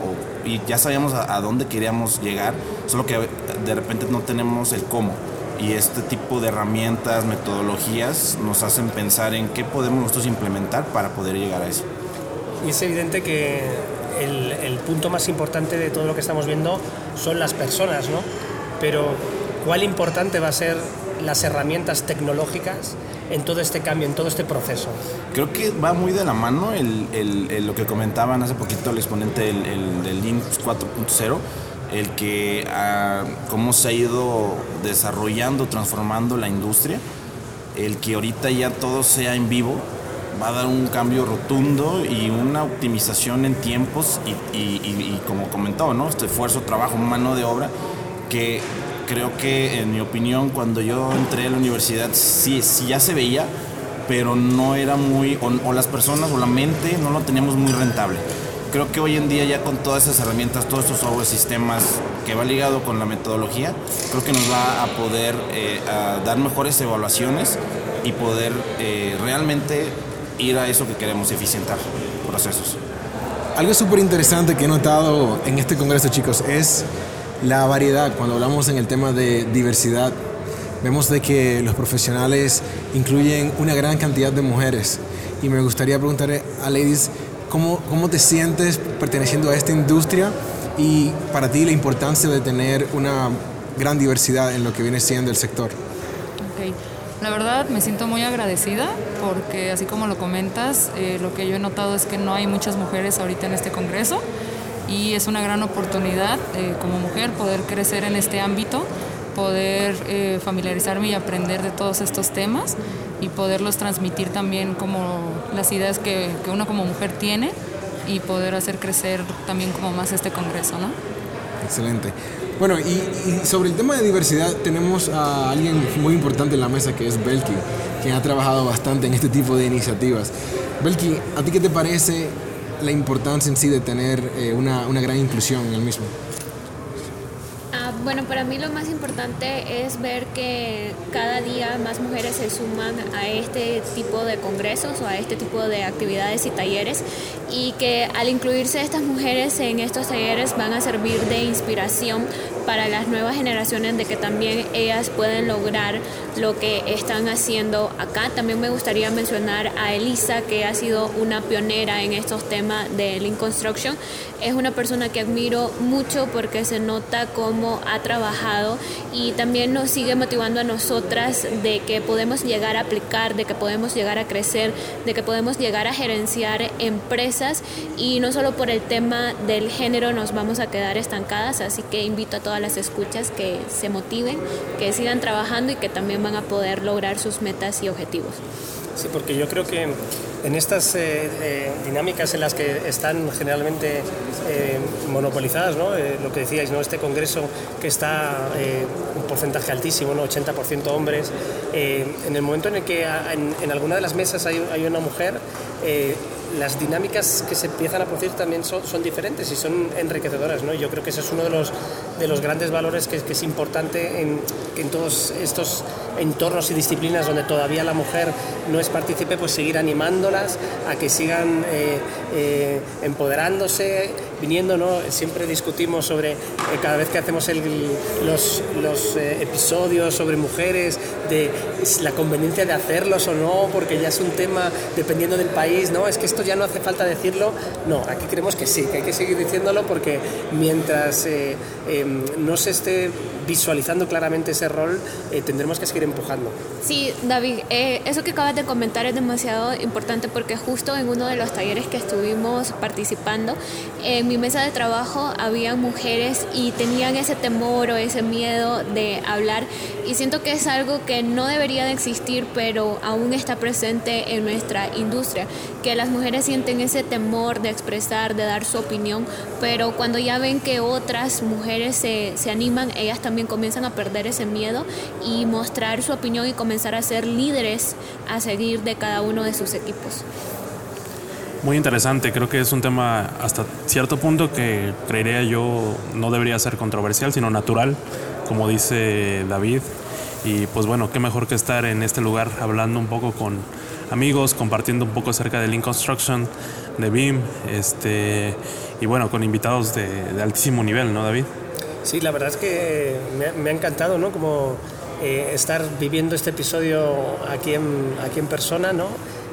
y ya sabíamos a, dónde queríamos llegar, solo que de repente no tenemos el cómo. Y este tipo de herramientas, metodologías nos hacen pensar en qué podemos nosotros implementar para poder llegar a eso. Y es evidente que el, el punto más importante de todo lo que estamos viendo son las personas, ¿no? Pero ¿cuál importante va a ser las herramientas tecnológicas en todo este cambio, en todo este proceso? Creo que va muy de la mano el, lo que comentaban hace poquito el exponente del, del Linux 4.0, el que ah, cómo se ha ido desarrollando, transformando la industria, el que ahorita ya todo sea en vivo, va a dar un cambio rotundo y una optimización en tiempos y, como comentó, ¿no? este esfuerzo, trabajo, mano de obra, que creo que en mi opinión cuando yo entré a la universidad sí, sí ya se veía, pero no era muy, o, las personas o la mente no lo teníamos muy rentable. creo que hoy en día ya con todas esas herramientas, todos estos software sistemas que va ligado con la metodología, creo que nos va a poder eh, a dar mejores evaluaciones y poder eh, realmente ir a eso que queremos, eficientar procesos. Algo súper interesante que he notado en este congreso, chicos, es la variedad. Cuando hablamos en el tema de diversidad, vemos de que los profesionales incluyen una gran cantidad de mujeres. Y me gustaría preguntarle a Ladies, ¿cómo, cómo te sientes perteneciendo a esta industria y para ti la importancia de tener una gran diversidad en lo que viene siendo el sector? Ok. La verdad me siento muy agradecida porque así como lo comentas, eh, lo que yo he notado es que no hay muchas mujeres ahorita en este Congreso y es una gran oportunidad eh, como mujer poder crecer en este ámbito, poder eh, familiarizarme y aprender de todos estos temas y poderlos transmitir también como las ideas que, que uno como mujer tiene y poder hacer crecer también como más este Congreso, ¿no? Excelente. Bueno, y, sobre el tema de diversidad tenemos a alguien muy importante en la mesa que es Belki, quien ha trabajado bastante en este tipo de iniciativas. Belki, ¿a ti qué te parece la importancia en sí de tener eh, una, una gran inclusión en el mismo? Ah, bueno, para mí lo más importante es ver que cada día más mujeres se suman a este tipo de congresos o a este tipo de actividades y talleres y que al incluirse estas mujeres en estos talleres van a servir de inspiración para las nuevas generaciones de que también ellas pueden lograr lo que están haciendo acá. También me gustaría mencionar a Elisa, que ha sido una pionera en estos temas de Lean Construction. Es una persona que admiro mucho porque se nota cómo ha trabajado y también nos sigue motivando a nosotras de que podemos llegar a aplicar, de que podemos llegar a crecer, de que podemos llegar a gerenciar empresas y no solo por el tema del género nos vamos a quedar estancadas, así que invito a todas las escuchas que se motiven, que sigan trabajando y que también van a poder lograr sus metas y objetivos. Sí, porque yo creo que en estas eh, eh, dinámicas en las que están generalmente eh, monopolizadas, ¿no? Eh, lo que decíais, ¿no? este congreso que está eh, un porcentaje altísimo, ¿no? 80% hombres, en el momento en el que en, en, alguna de las mesas hay, hay una mujer, las dinámicas que se empiezan a producir también son, diferentes y son enriquecedoras. ¿no? Yo creo que ese es uno de los, de los grandes valores que, que es importante en, en, todos estos entornos y disciplinas donde todavía la mujer no es partícipe, pues seguir animándolas a que sigan eh, eh, empoderándose, viniendo. ¿no? Siempre discutimos sobre, eh, cada vez que hacemos el, los, los episodios sobre mujeres, de la conveniencia de hacerlos o no, porque ya es un tema dependiendo del país, ¿no? Es que esto ya no hace falta decirlo. No, aquí creemos que sí, que hay que seguir diciéndolo porque mientras eh, eh, no se esté visualizando claramente ese rol, eh, tendremos que seguir empujando. Sí, David, eh, eso que acabas de comentar es demasiado importante porque justo en uno de los talleres que estuvimos participando, en mi mesa de trabajo había mujeres y tenían ese temor o ese miedo de hablar y siento que es algo que no debería de existir, pero aún está presente en nuestra industria, que las mujeres sienten ese temor de expresar, de dar su opinión, pero cuando ya ven que otras mujeres se, se animan, ellas también comienzan a perder ese miedo y mostrar su opinión y comenzar a ser líderes a seguir de cada uno de sus equipos. Muy interesante, creo que es un tema hasta cierto punto que creería yo no debería ser controversial, sino natural, como dice David. Y pues bueno, qué mejor que estar en este lugar hablando un poco con amigos, compartiendo un poco acerca de Lean Construction, de BIM, este, y bueno, con invitados de, altísimo nivel, ¿no, David? Sí, la verdad es que me, me ha encantado, ¿no? Como eh, estar viviendo este episodio aquí en, aquí en persona, ¿no?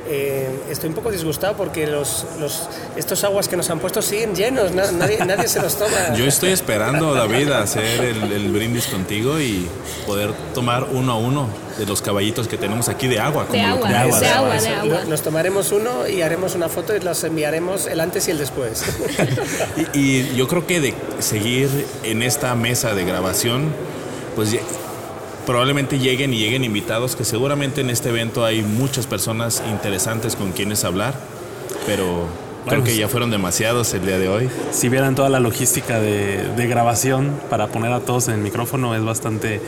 Eh, estoy un poco disgustado porque los, los, estos aguas que nos han puesto siguen llenos, nadie, nadie se los toma. Yo estoy esperando, David, a hacer el, el, brindis contigo y poder tomar uno a uno de los caballitos que tenemos aquí de agua. De agua, de agua, de agua, de agua. Nos tomaremos uno y haremos una foto y los enviaremos el antes y el después. y, y yo creo que de seguir en esta mesa de grabación, pues probablemente lleguen y lleguen invitados, que seguramente en este evento hay muchas personas interesantes con quienes hablar, pero Creo que ya fueron demasiados el día de hoy. Si vieran toda la logística de, de, grabación para poner a todos en el micrófono es bastante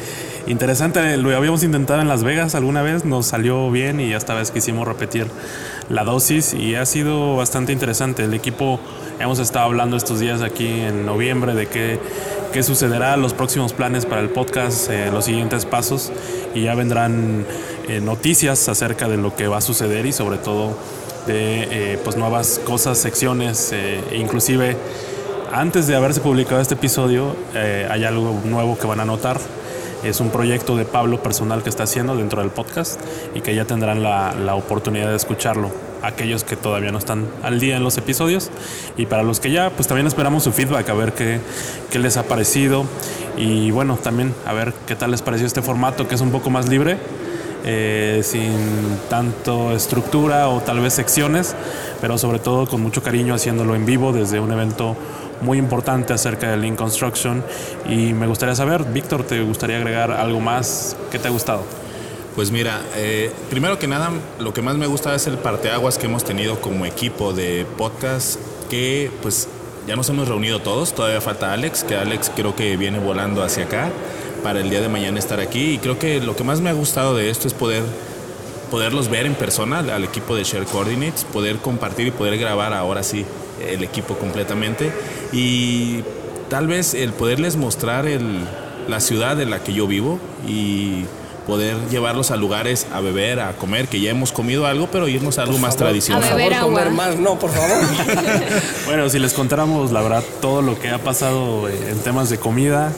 interesante. Lo habíamos intentado en Las Vegas alguna vez, nos salió bien y esta vez quisimos repetir la dosis y ha sido bastante interesante. El equipo, hemos estado hablando estos días aquí en noviembre de qué, qué sucederá, los próximos planes para el podcast, eh, los siguientes pasos y ya vendrán eh, noticias acerca de lo que va a suceder y sobre todo de eh, pues nuevas cosas, secciones, eh, inclusive antes de haberse publicado este episodio eh, hay algo nuevo que van a notar. Es un proyecto de Pablo personal que está haciendo dentro del podcast y que ya tendrán la, la oportunidad de escucharlo. Aquellos que todavía no están al día en los episodios y para los que ya, pues también esperamos su feedback, a ver qué, qué les ha parecido y bueno, también a ver qué tal les pareció este formato que es un poco más libre eh, sin tanto estructura o tal vez secciones, pero sobre todo con mucho cariño haciéndolo en vivo desde un evento muy importante acerca de Lean Construction. Y me gustaría saber, Víctor, ¿te gustaría agregar algo más? ¿Qué te ha gustado? Pues mira, eh, primero que nada, lo que más me gusta es el parteaguas que hemos tenido como equipo de podcast, que pues ya nos hemos reunido todos, todavía falta Alex, que Alex creo que viene volando hacia acá para el día de mañana estar aquí. Y creo que lo que más me ha gustado de esto es poder poderlos ver en persona al equipo de Share Coordinates, poder compartir y poder grabar ahora sí el equipo completamente y tal vez el poderles mostrar el, la ciudad en la que yo vivo y poder llevarlos a lugares a beber, a comer, que ya hemos comido algo, pero irnos a algo Por más favor, tradicional. Por favor, comer más, no, por favor. Bueno, si les contáramos la verdad todo lo que ha pasado eh, en temas de comida,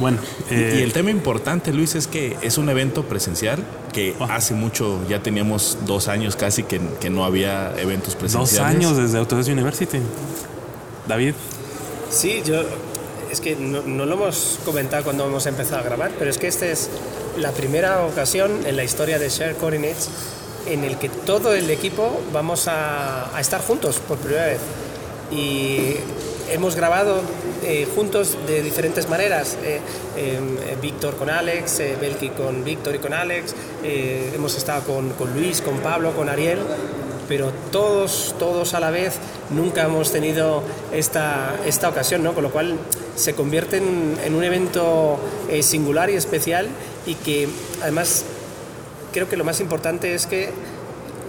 bueno. eh, Y el tema importante, Luis, es que es un evento presencial que hace mucho, ya teníamos dos años casi que, que no había eventos dos presenciales. años desde Autodesk University. David. Sí, yo es que no, no lo hemos comentado cuando hemos empezado a grabar, pero es que esta es la primera ocasión en la historia de Share Coordinates en el que todo el equipo vamos a, a estar juntos por primera vez. Y hemos grabado eh, juntos de diferentes maneras. Eh, eh, Víctor con Alex, Belki con Víctor y con Alex, hemos estado con, con Luis, con Pablo, con Ariel, pero todos, todos a la vez nunca hemos tenido esta, esta ocasión, ¿no? con lo cual se convierte en, un evento singular y especial y que además creo que lo más importante es que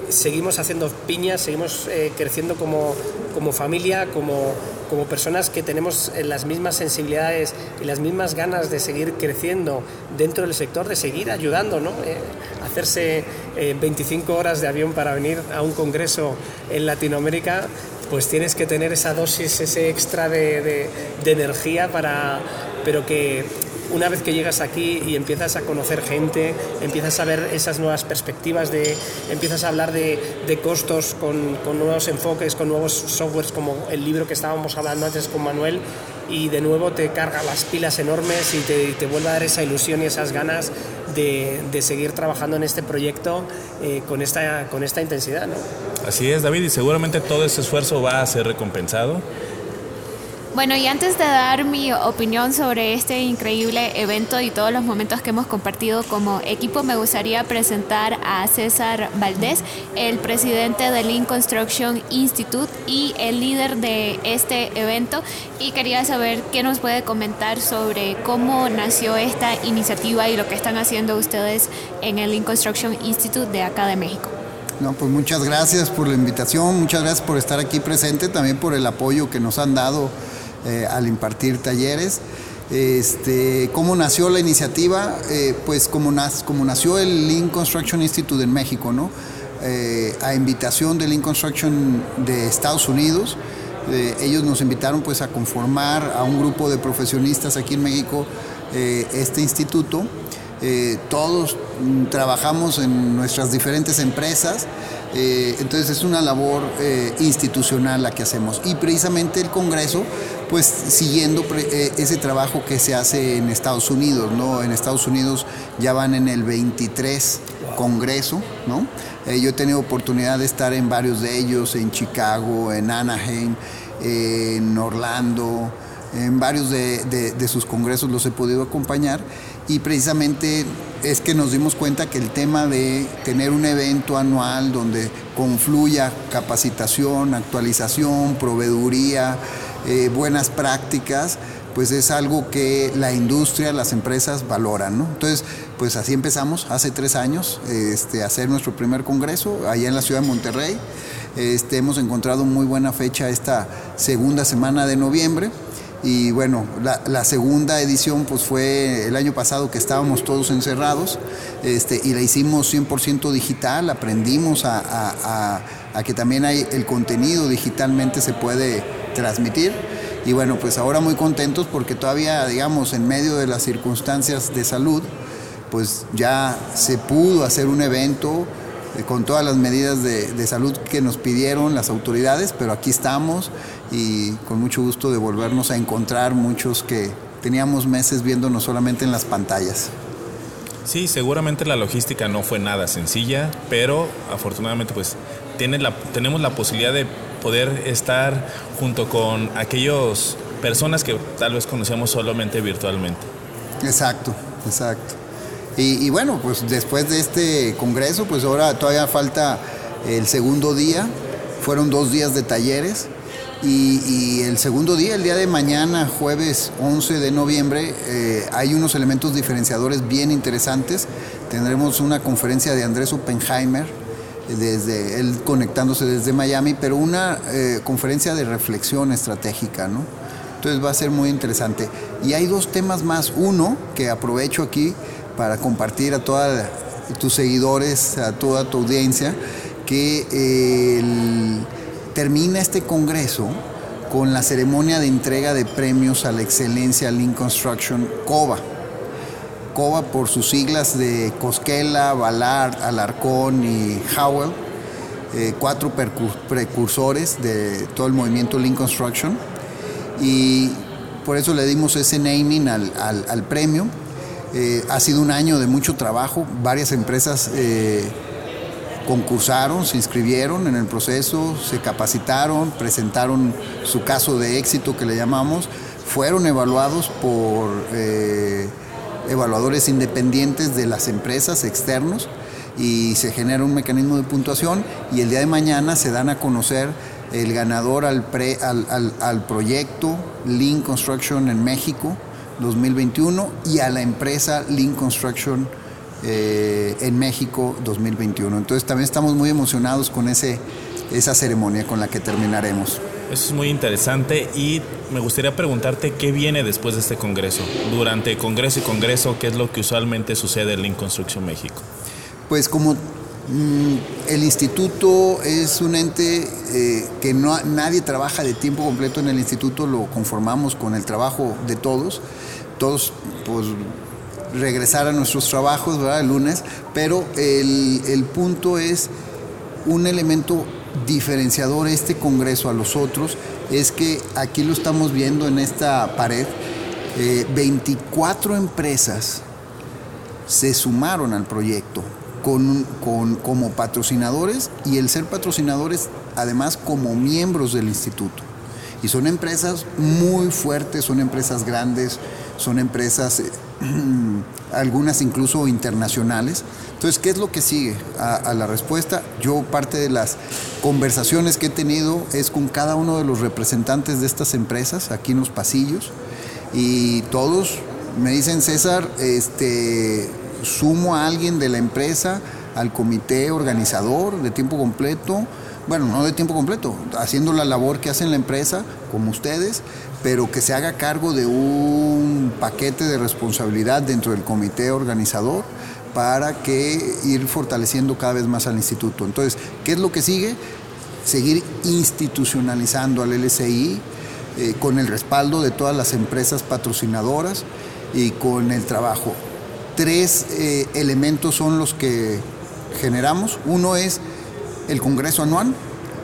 seguimos haciendo piñas, seguimos creciendo como, como familia, como, como personas que tenemos eh, las mismas sensibilidades y las mismas ganas de seguir creciendo dentro del sector, de seguir ayudando, ¿no? Eh, hacerse eh, 25 horas de avión para venir a un congreso en Latinoamérica, pues tienes que tener esa dosis, ese extra de- de energía para, pero que una vez que llegas aquí y empiezas a conocer gente, empiezas a ver esas nuevas perspectivas, de, empiezas a hablar de, de costos con, con nuevos enfoques, con nuevos softwares como el libro que estábamos hablando antes con Manuel y de nuevo te carga las pilas enormes y te, te vuelve a dar esa ilusión y esas ganas de, de seguir trabajando en este proyecto eh, con, esta, con esta intensidad. ¿no? Así es, David, y seguramente todo ese esfuerzo va a ser recompensado. Bueno, y antes de dar mi opinión sobre este increíble evento y todos los momentos que hemos compartido como equipo, me gustaría presentar a César Valdés, el presidente del Lean Construction Institute y el líder de este evento. Y quería saber qué nos puede comentar sobre cómo nació esta iniciativa y lo que están haciendo ustedes en el Lean Construction Institute de acá de México. No, pues muchas gracias por la invitación, muchas gracias por estar aquí presente, también por el apoyo que nos han dado eh, al impartir talleres. Este, ¿Cómo nació la iniciativa? Eh, pues como, nas- como nació el Lean Construction Institute en México, ¿no? Eh, a invitación del Lean Construction de Estados Unidos. Ellos nos invitaron pues a conformar a un grupo de profesionistas aquí en México este instituto. Eh, todos trabajamos en nuestras diferentes empresas, eh, entonces es una labor eh, institucional la que hacemos. Y precisamente el Congreso, pues siguiendo ese trabajo que se hace en Estados Unidos, ¿no? En Estados Unidos ya van en el 23 Congreso, ¿no? Yo he tenido oportunidad de estar en varios de ellos, en Chicago, en Anaheim, en Orlando, en varios de, sus congresos los he podido acompañar y precisamente es que nos dimos cuenta que el tema de tener un evento anual donde confluya capacitación, actualización, proveeduría, eh, buenas prácticas, pues es algo que la industria, las empresas valoran, ¿no? Entonces, pues así empezamos hace tres años este, a hacer nuestro primer congreso allá en la ciudad de Monterrey. Este, hemos encontrado muy buena fecha esta segunda semana de noviembre. Y bueno, la, segunda edición pues fue el año pasado que estábamos todos encerrados este, y la hicimos 100% digital, aprendimos a, que también hay, el contenido digitalmente se puede transmitir. Y bueno, pues ahora muy contentos porque todavía, digamos, en medio de las circunstancias de salud, pues ya se pudo hacer un evento con todas las medidas de, salud que nos pidieron las autoridades, pero aquí estamos y con mucho gusto de volvernos a encontrar muchos que teníamos meses viéndonos solamente en las pantallas. Sí, seguramente la logística no fue nada sencilla, pero afortunadamente pues tiene la, tenemos la posibilidad de poder estar junto con aquellas personas que tal vez conocíamos solamente virtualmente. Exacto, exacto. Y, bueno, pues después de este congreso, pues ahora todavía falta el segundo día. Fueron dos días de talleres. Y, el segundo día, el día de mañana, jueves 11 de noviembre, eh, hay unos elementos diferenciadores bien interesantes. Tendremos una conferencia de Andrés Oppenheimer, desde él conectándose desde Miami, pero una eh, conferencia de reflexión estratégica, ¿no? Entonces va a ser muy interesante. Y hay dos temas más. Uno, que aprovecho aquí, para compartir a todos tus seguidores, a toda tu audiencia, que termina este congreso con la ceremonia de entrega de premios a la excelencia Lean Construction COBA. COBA por sus siglas de Cosquela, Ballard, Alarcón y Howell, eh, cuatro precursores de todo el movimiento Lean Construction. Y por eso le dimos ese naming al premio eh, ha sido un año de mucho trabajo, varias empresas eh, concursaron, se inscribieron en el proceso, se capacitaron, presentaron su caso de éxito que le llamamos, fueron evaluados por eh, evaluadores independientes de las empresas externos y se genera un mecanismo de puntuación y el día de mañana se dan a conocer el ganador al, al, al proyecto Lean Construction en México, 2021 y a la empresa Lean Construction eh, en México 2021. Entonces también estamos muy emocionados con ese, esa ceremonia con la que terminaremos. Eso es muy interesante y me gustaría preguntarte qué viene después de este congreso. Durante congreso y congreso, ¿qué es lo que usualmente sucede en Lean Construction México? Pues como el instituto es un ente eh, que no, nadie trabaja de tiempo completo en el instituto, lo conformamos con el trabajo de todos. Todos pues, regresar a nuestros trabajos el lunes, pero el, punto es un elemento diferenciador este Congreso a los otros, es que aquí lo estamos viendo en esta pared, 24 eh, empresas se sumaron al proyecto con, como patrocinadores y el ser patrocinadores además como miembros del instituto. Y son empresas muy fuertes, son empresas grandes, son empresas, eh, algunas incluso internacionales. Entonces, ¿qué es lo que sigue a, la respuesta? Yo parte de las conversaciones que he tenido es con cada uno de los representantes de estas empresas aquí en los pasillos y todos me dicen, César, este, sumo a alguien de la empresa al comité organizador de tiempo completo, bueno, no de tiempo completo, haciendo la labor que hace la empresa, como ustedes, pero que se haga cargo de un paquete de responsabilidad dentro del comité organizador para que ir fortaleciendo cada vez más al instituto. Entonces, ¿qué es lo que sigue? Seguir institucionalizando al LSI eh, con el respaldo de todas las empresas patrocinadoras y con el trabajo. Tres eh, elementos son los que generamos. Uno es el Congreso Anual,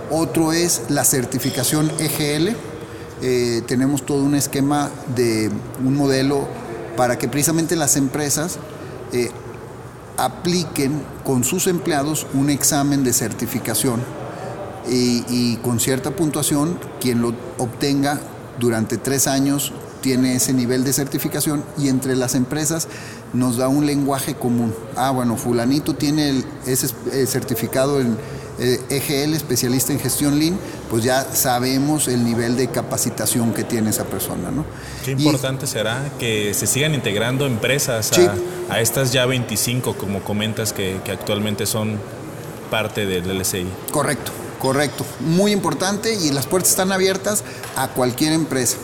otro es la certificación EGL, eh, tenemos todo un esquema de un modelo para que precisamente las empresas eh, apliquen con sus empleados un examen de certificación y, con cierta puntuación quien lo obtenga durante tres años tiene ese nivel de certificación y entre las empresas nos da un lenguaje común. Ah, bueno, fulanito tiene el, ese eh, certificado en EGL, especialista en gestión Lean, pues ya sabemos el nivel de capacitación que tiene esa persona. ¿no? Qué importante será que se sigan integrando empresas a, estas ya 25, como comentas, que, que actualmente son parte del LSI. Correcto, correcto. Muy importante y las puertas están abiertas a cualquier empresa.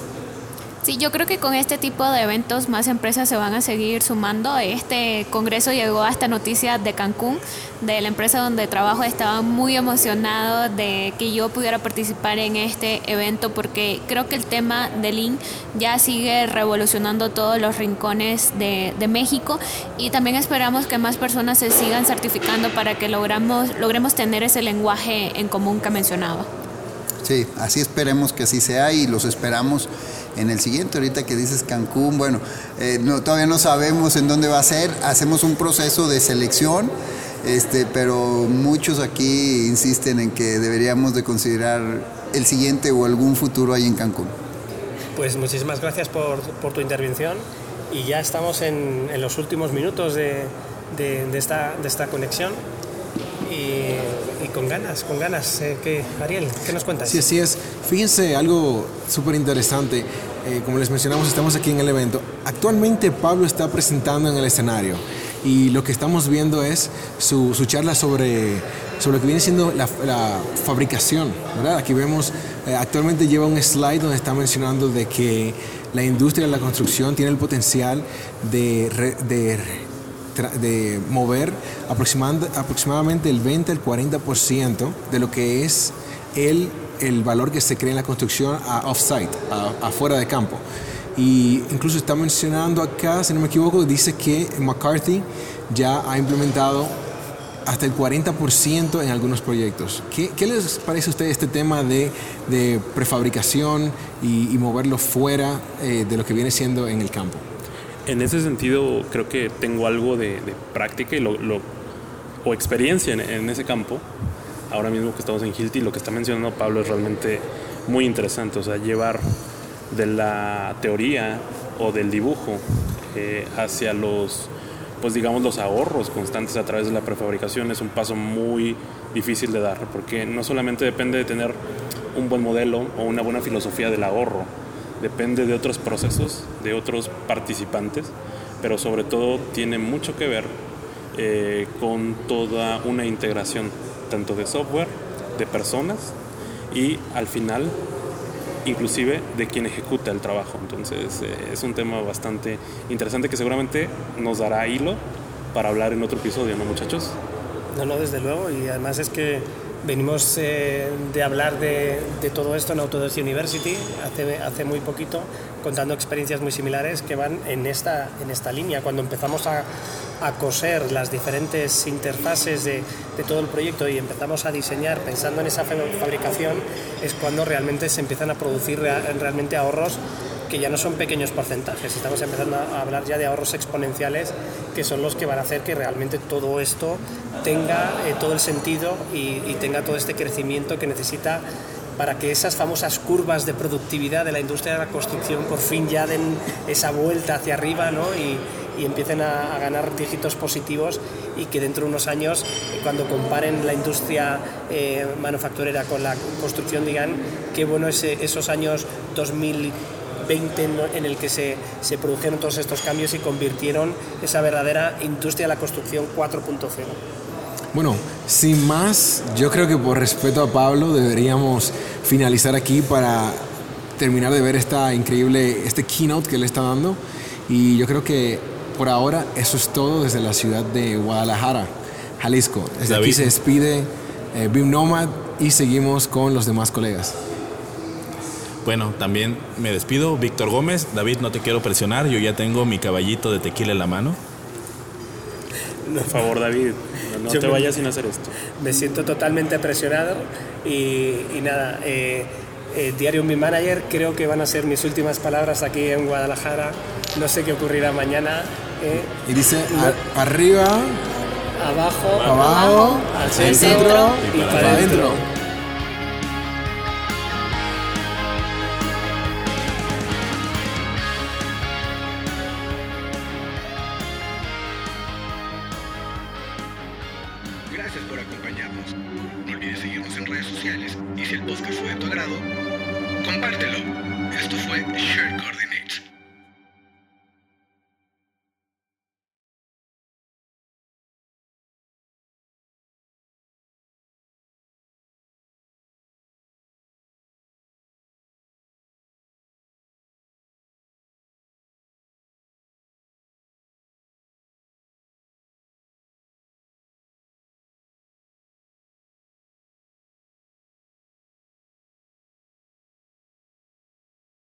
Sí, yo creo que con este tipo de eventos más empresas se van a seguir sumando. Este congreso llegó a esta noticia de Cancún, de la empresa donde trabajo. Estaba muy emocionado de que yo pudiera participar en este evento porque creo que el tema de Lean ya sigue revolucionando todos los rincones de, de México y también esperamos que más personas se sigan certificando para que logramos, logremos tener ese lenguaje en común que mencionaba. Sí, así esperemos que así sea y los esperamos en el siguiente. Ahorita que dices Cancún, bueno, eh, no, todavía no sabemos en dónde va a ser. Hacemos un proceso de selección, este, pero muchos aquí insisten en que deberíamos de considerar el siguiente o algún futuro ahí en Cancún. Pues muchísimas gracias por, por tu intervención y ya estamos en, en los últimos minutos de, de, de, esta, de esta conexión. Y, y, con ganas, con ganas. Eh, ¿qué, Ariel, ¿qué nos cuentas? Sí, así es. Fíjense algo súper interesante. Eh, como les mencionamos, estamos aquí en el evento. Actualmente Pablo está presentando en el escenario y lo que estamos viendo es su, charla sobre, sobre lo que viene siendo la, fabricación. ¿verdad? Aquí vemos, eh, actualmente lleva un slide donde está mencionando de que la industria de la construcción tiene el potencial de, de de mover aproximadamente el 20 al 40% de lo que es el, el valor que se crea en la construcción a off-site, afuera de campo. Y incluso está mencionando acá, si no me equivoco, dice que McCarthy ya ha implementado hasta el 40% en algunos proyectos. ¿Qué, ¿Qué, les parece a ustedes este tema de, de prefabricación y, y, moverlo fuera eh, de lo que viene siendo en el campo? En ese sentido, creo que tengo algo de, de práctica y lo, lo, o experiencia en, en, ese campo. Ahora mismo que estamos en Hilti, lo que está mencionando Pablo es realmente muy interesante. O sea, llevar de la teoría o del dibujo eh, hacia los, pues digamos, los ahorros constantes a través de la prefabricación es un paso muy difícil de dar, porque no solamente depende de tener un buen modelo o una buena filosofía del ahorro, depende de otros procesos, de otros participantes, pero sobre todo tiene mucho que ver eh, con toda una integración, tanto de software, de personas y al final inclusive de quien ejecuta el trabajo. Entonces eh, es un tema bastante interesante que seguramente nos dará hilo para hablar en otro episodio, ¿no muchachos? No, no, desde luego, y además es que venimos eh, de hablar de, de, todo esto en Autodesk University hace, hace muy poquito, contando experiencias muy similares que van en esta, en esta línea. Cuando empezamos a, a coser las diferentes interfaces de, de, todo el proyecto y empezamos a diseñar pensando en esa fabricación, es cuando realmente se empiezan a producir real, realmente ahorros que ya no son pequeños porcentajes, estamos empezando a hablar ya de ahorros exponenciales que son los que van a hacer que realmente todo esto tenga eh, todo el sentido y, y tenga todo este crecimiento que necesita para que esas famosas curvas de productividad de la industria de la construcción por fin ya den esa vuelta hacia arriba ¿no? y, y empiecen a, a, ganar dígitos positivos y que dentro de unos años, cuando comparen la industria eh, manufacturera con la construcción, digan qué bueno es esos años 2000 20 en el que se, se, produjeron todos estos cambios y convirtieron esa verdadera industria de la construcción 4.0. Bueno, sin más, yo creo que por respeto a Pablo deberíamos finalizar aquí para terminar de ver esta increíble, este keynote que le está dando. Y yo creo que por ahora eso es todo desde la ciudad de Guadalajara, Jalisco. Desde David. aquí se despide eh, BIM Nomad y seguimos con los demás colegas. Bueno, también me despido. Víctor Gómez. David, no te quiero presionar. Yo ya tengo mi caballito de tequila en la mano. No, Por favor, David, no te me, vayas sin hacer esto. Me siento totalmente presionado y, y nada, eh, eh, Diario Mi Manager creo que van a ser mis últimas palabras aquí en Guadalajara. No sé qué ocurrirá mañana. Eh. Y dice, a, arriba, abajo, abajo, al centro, centro y, para adentro.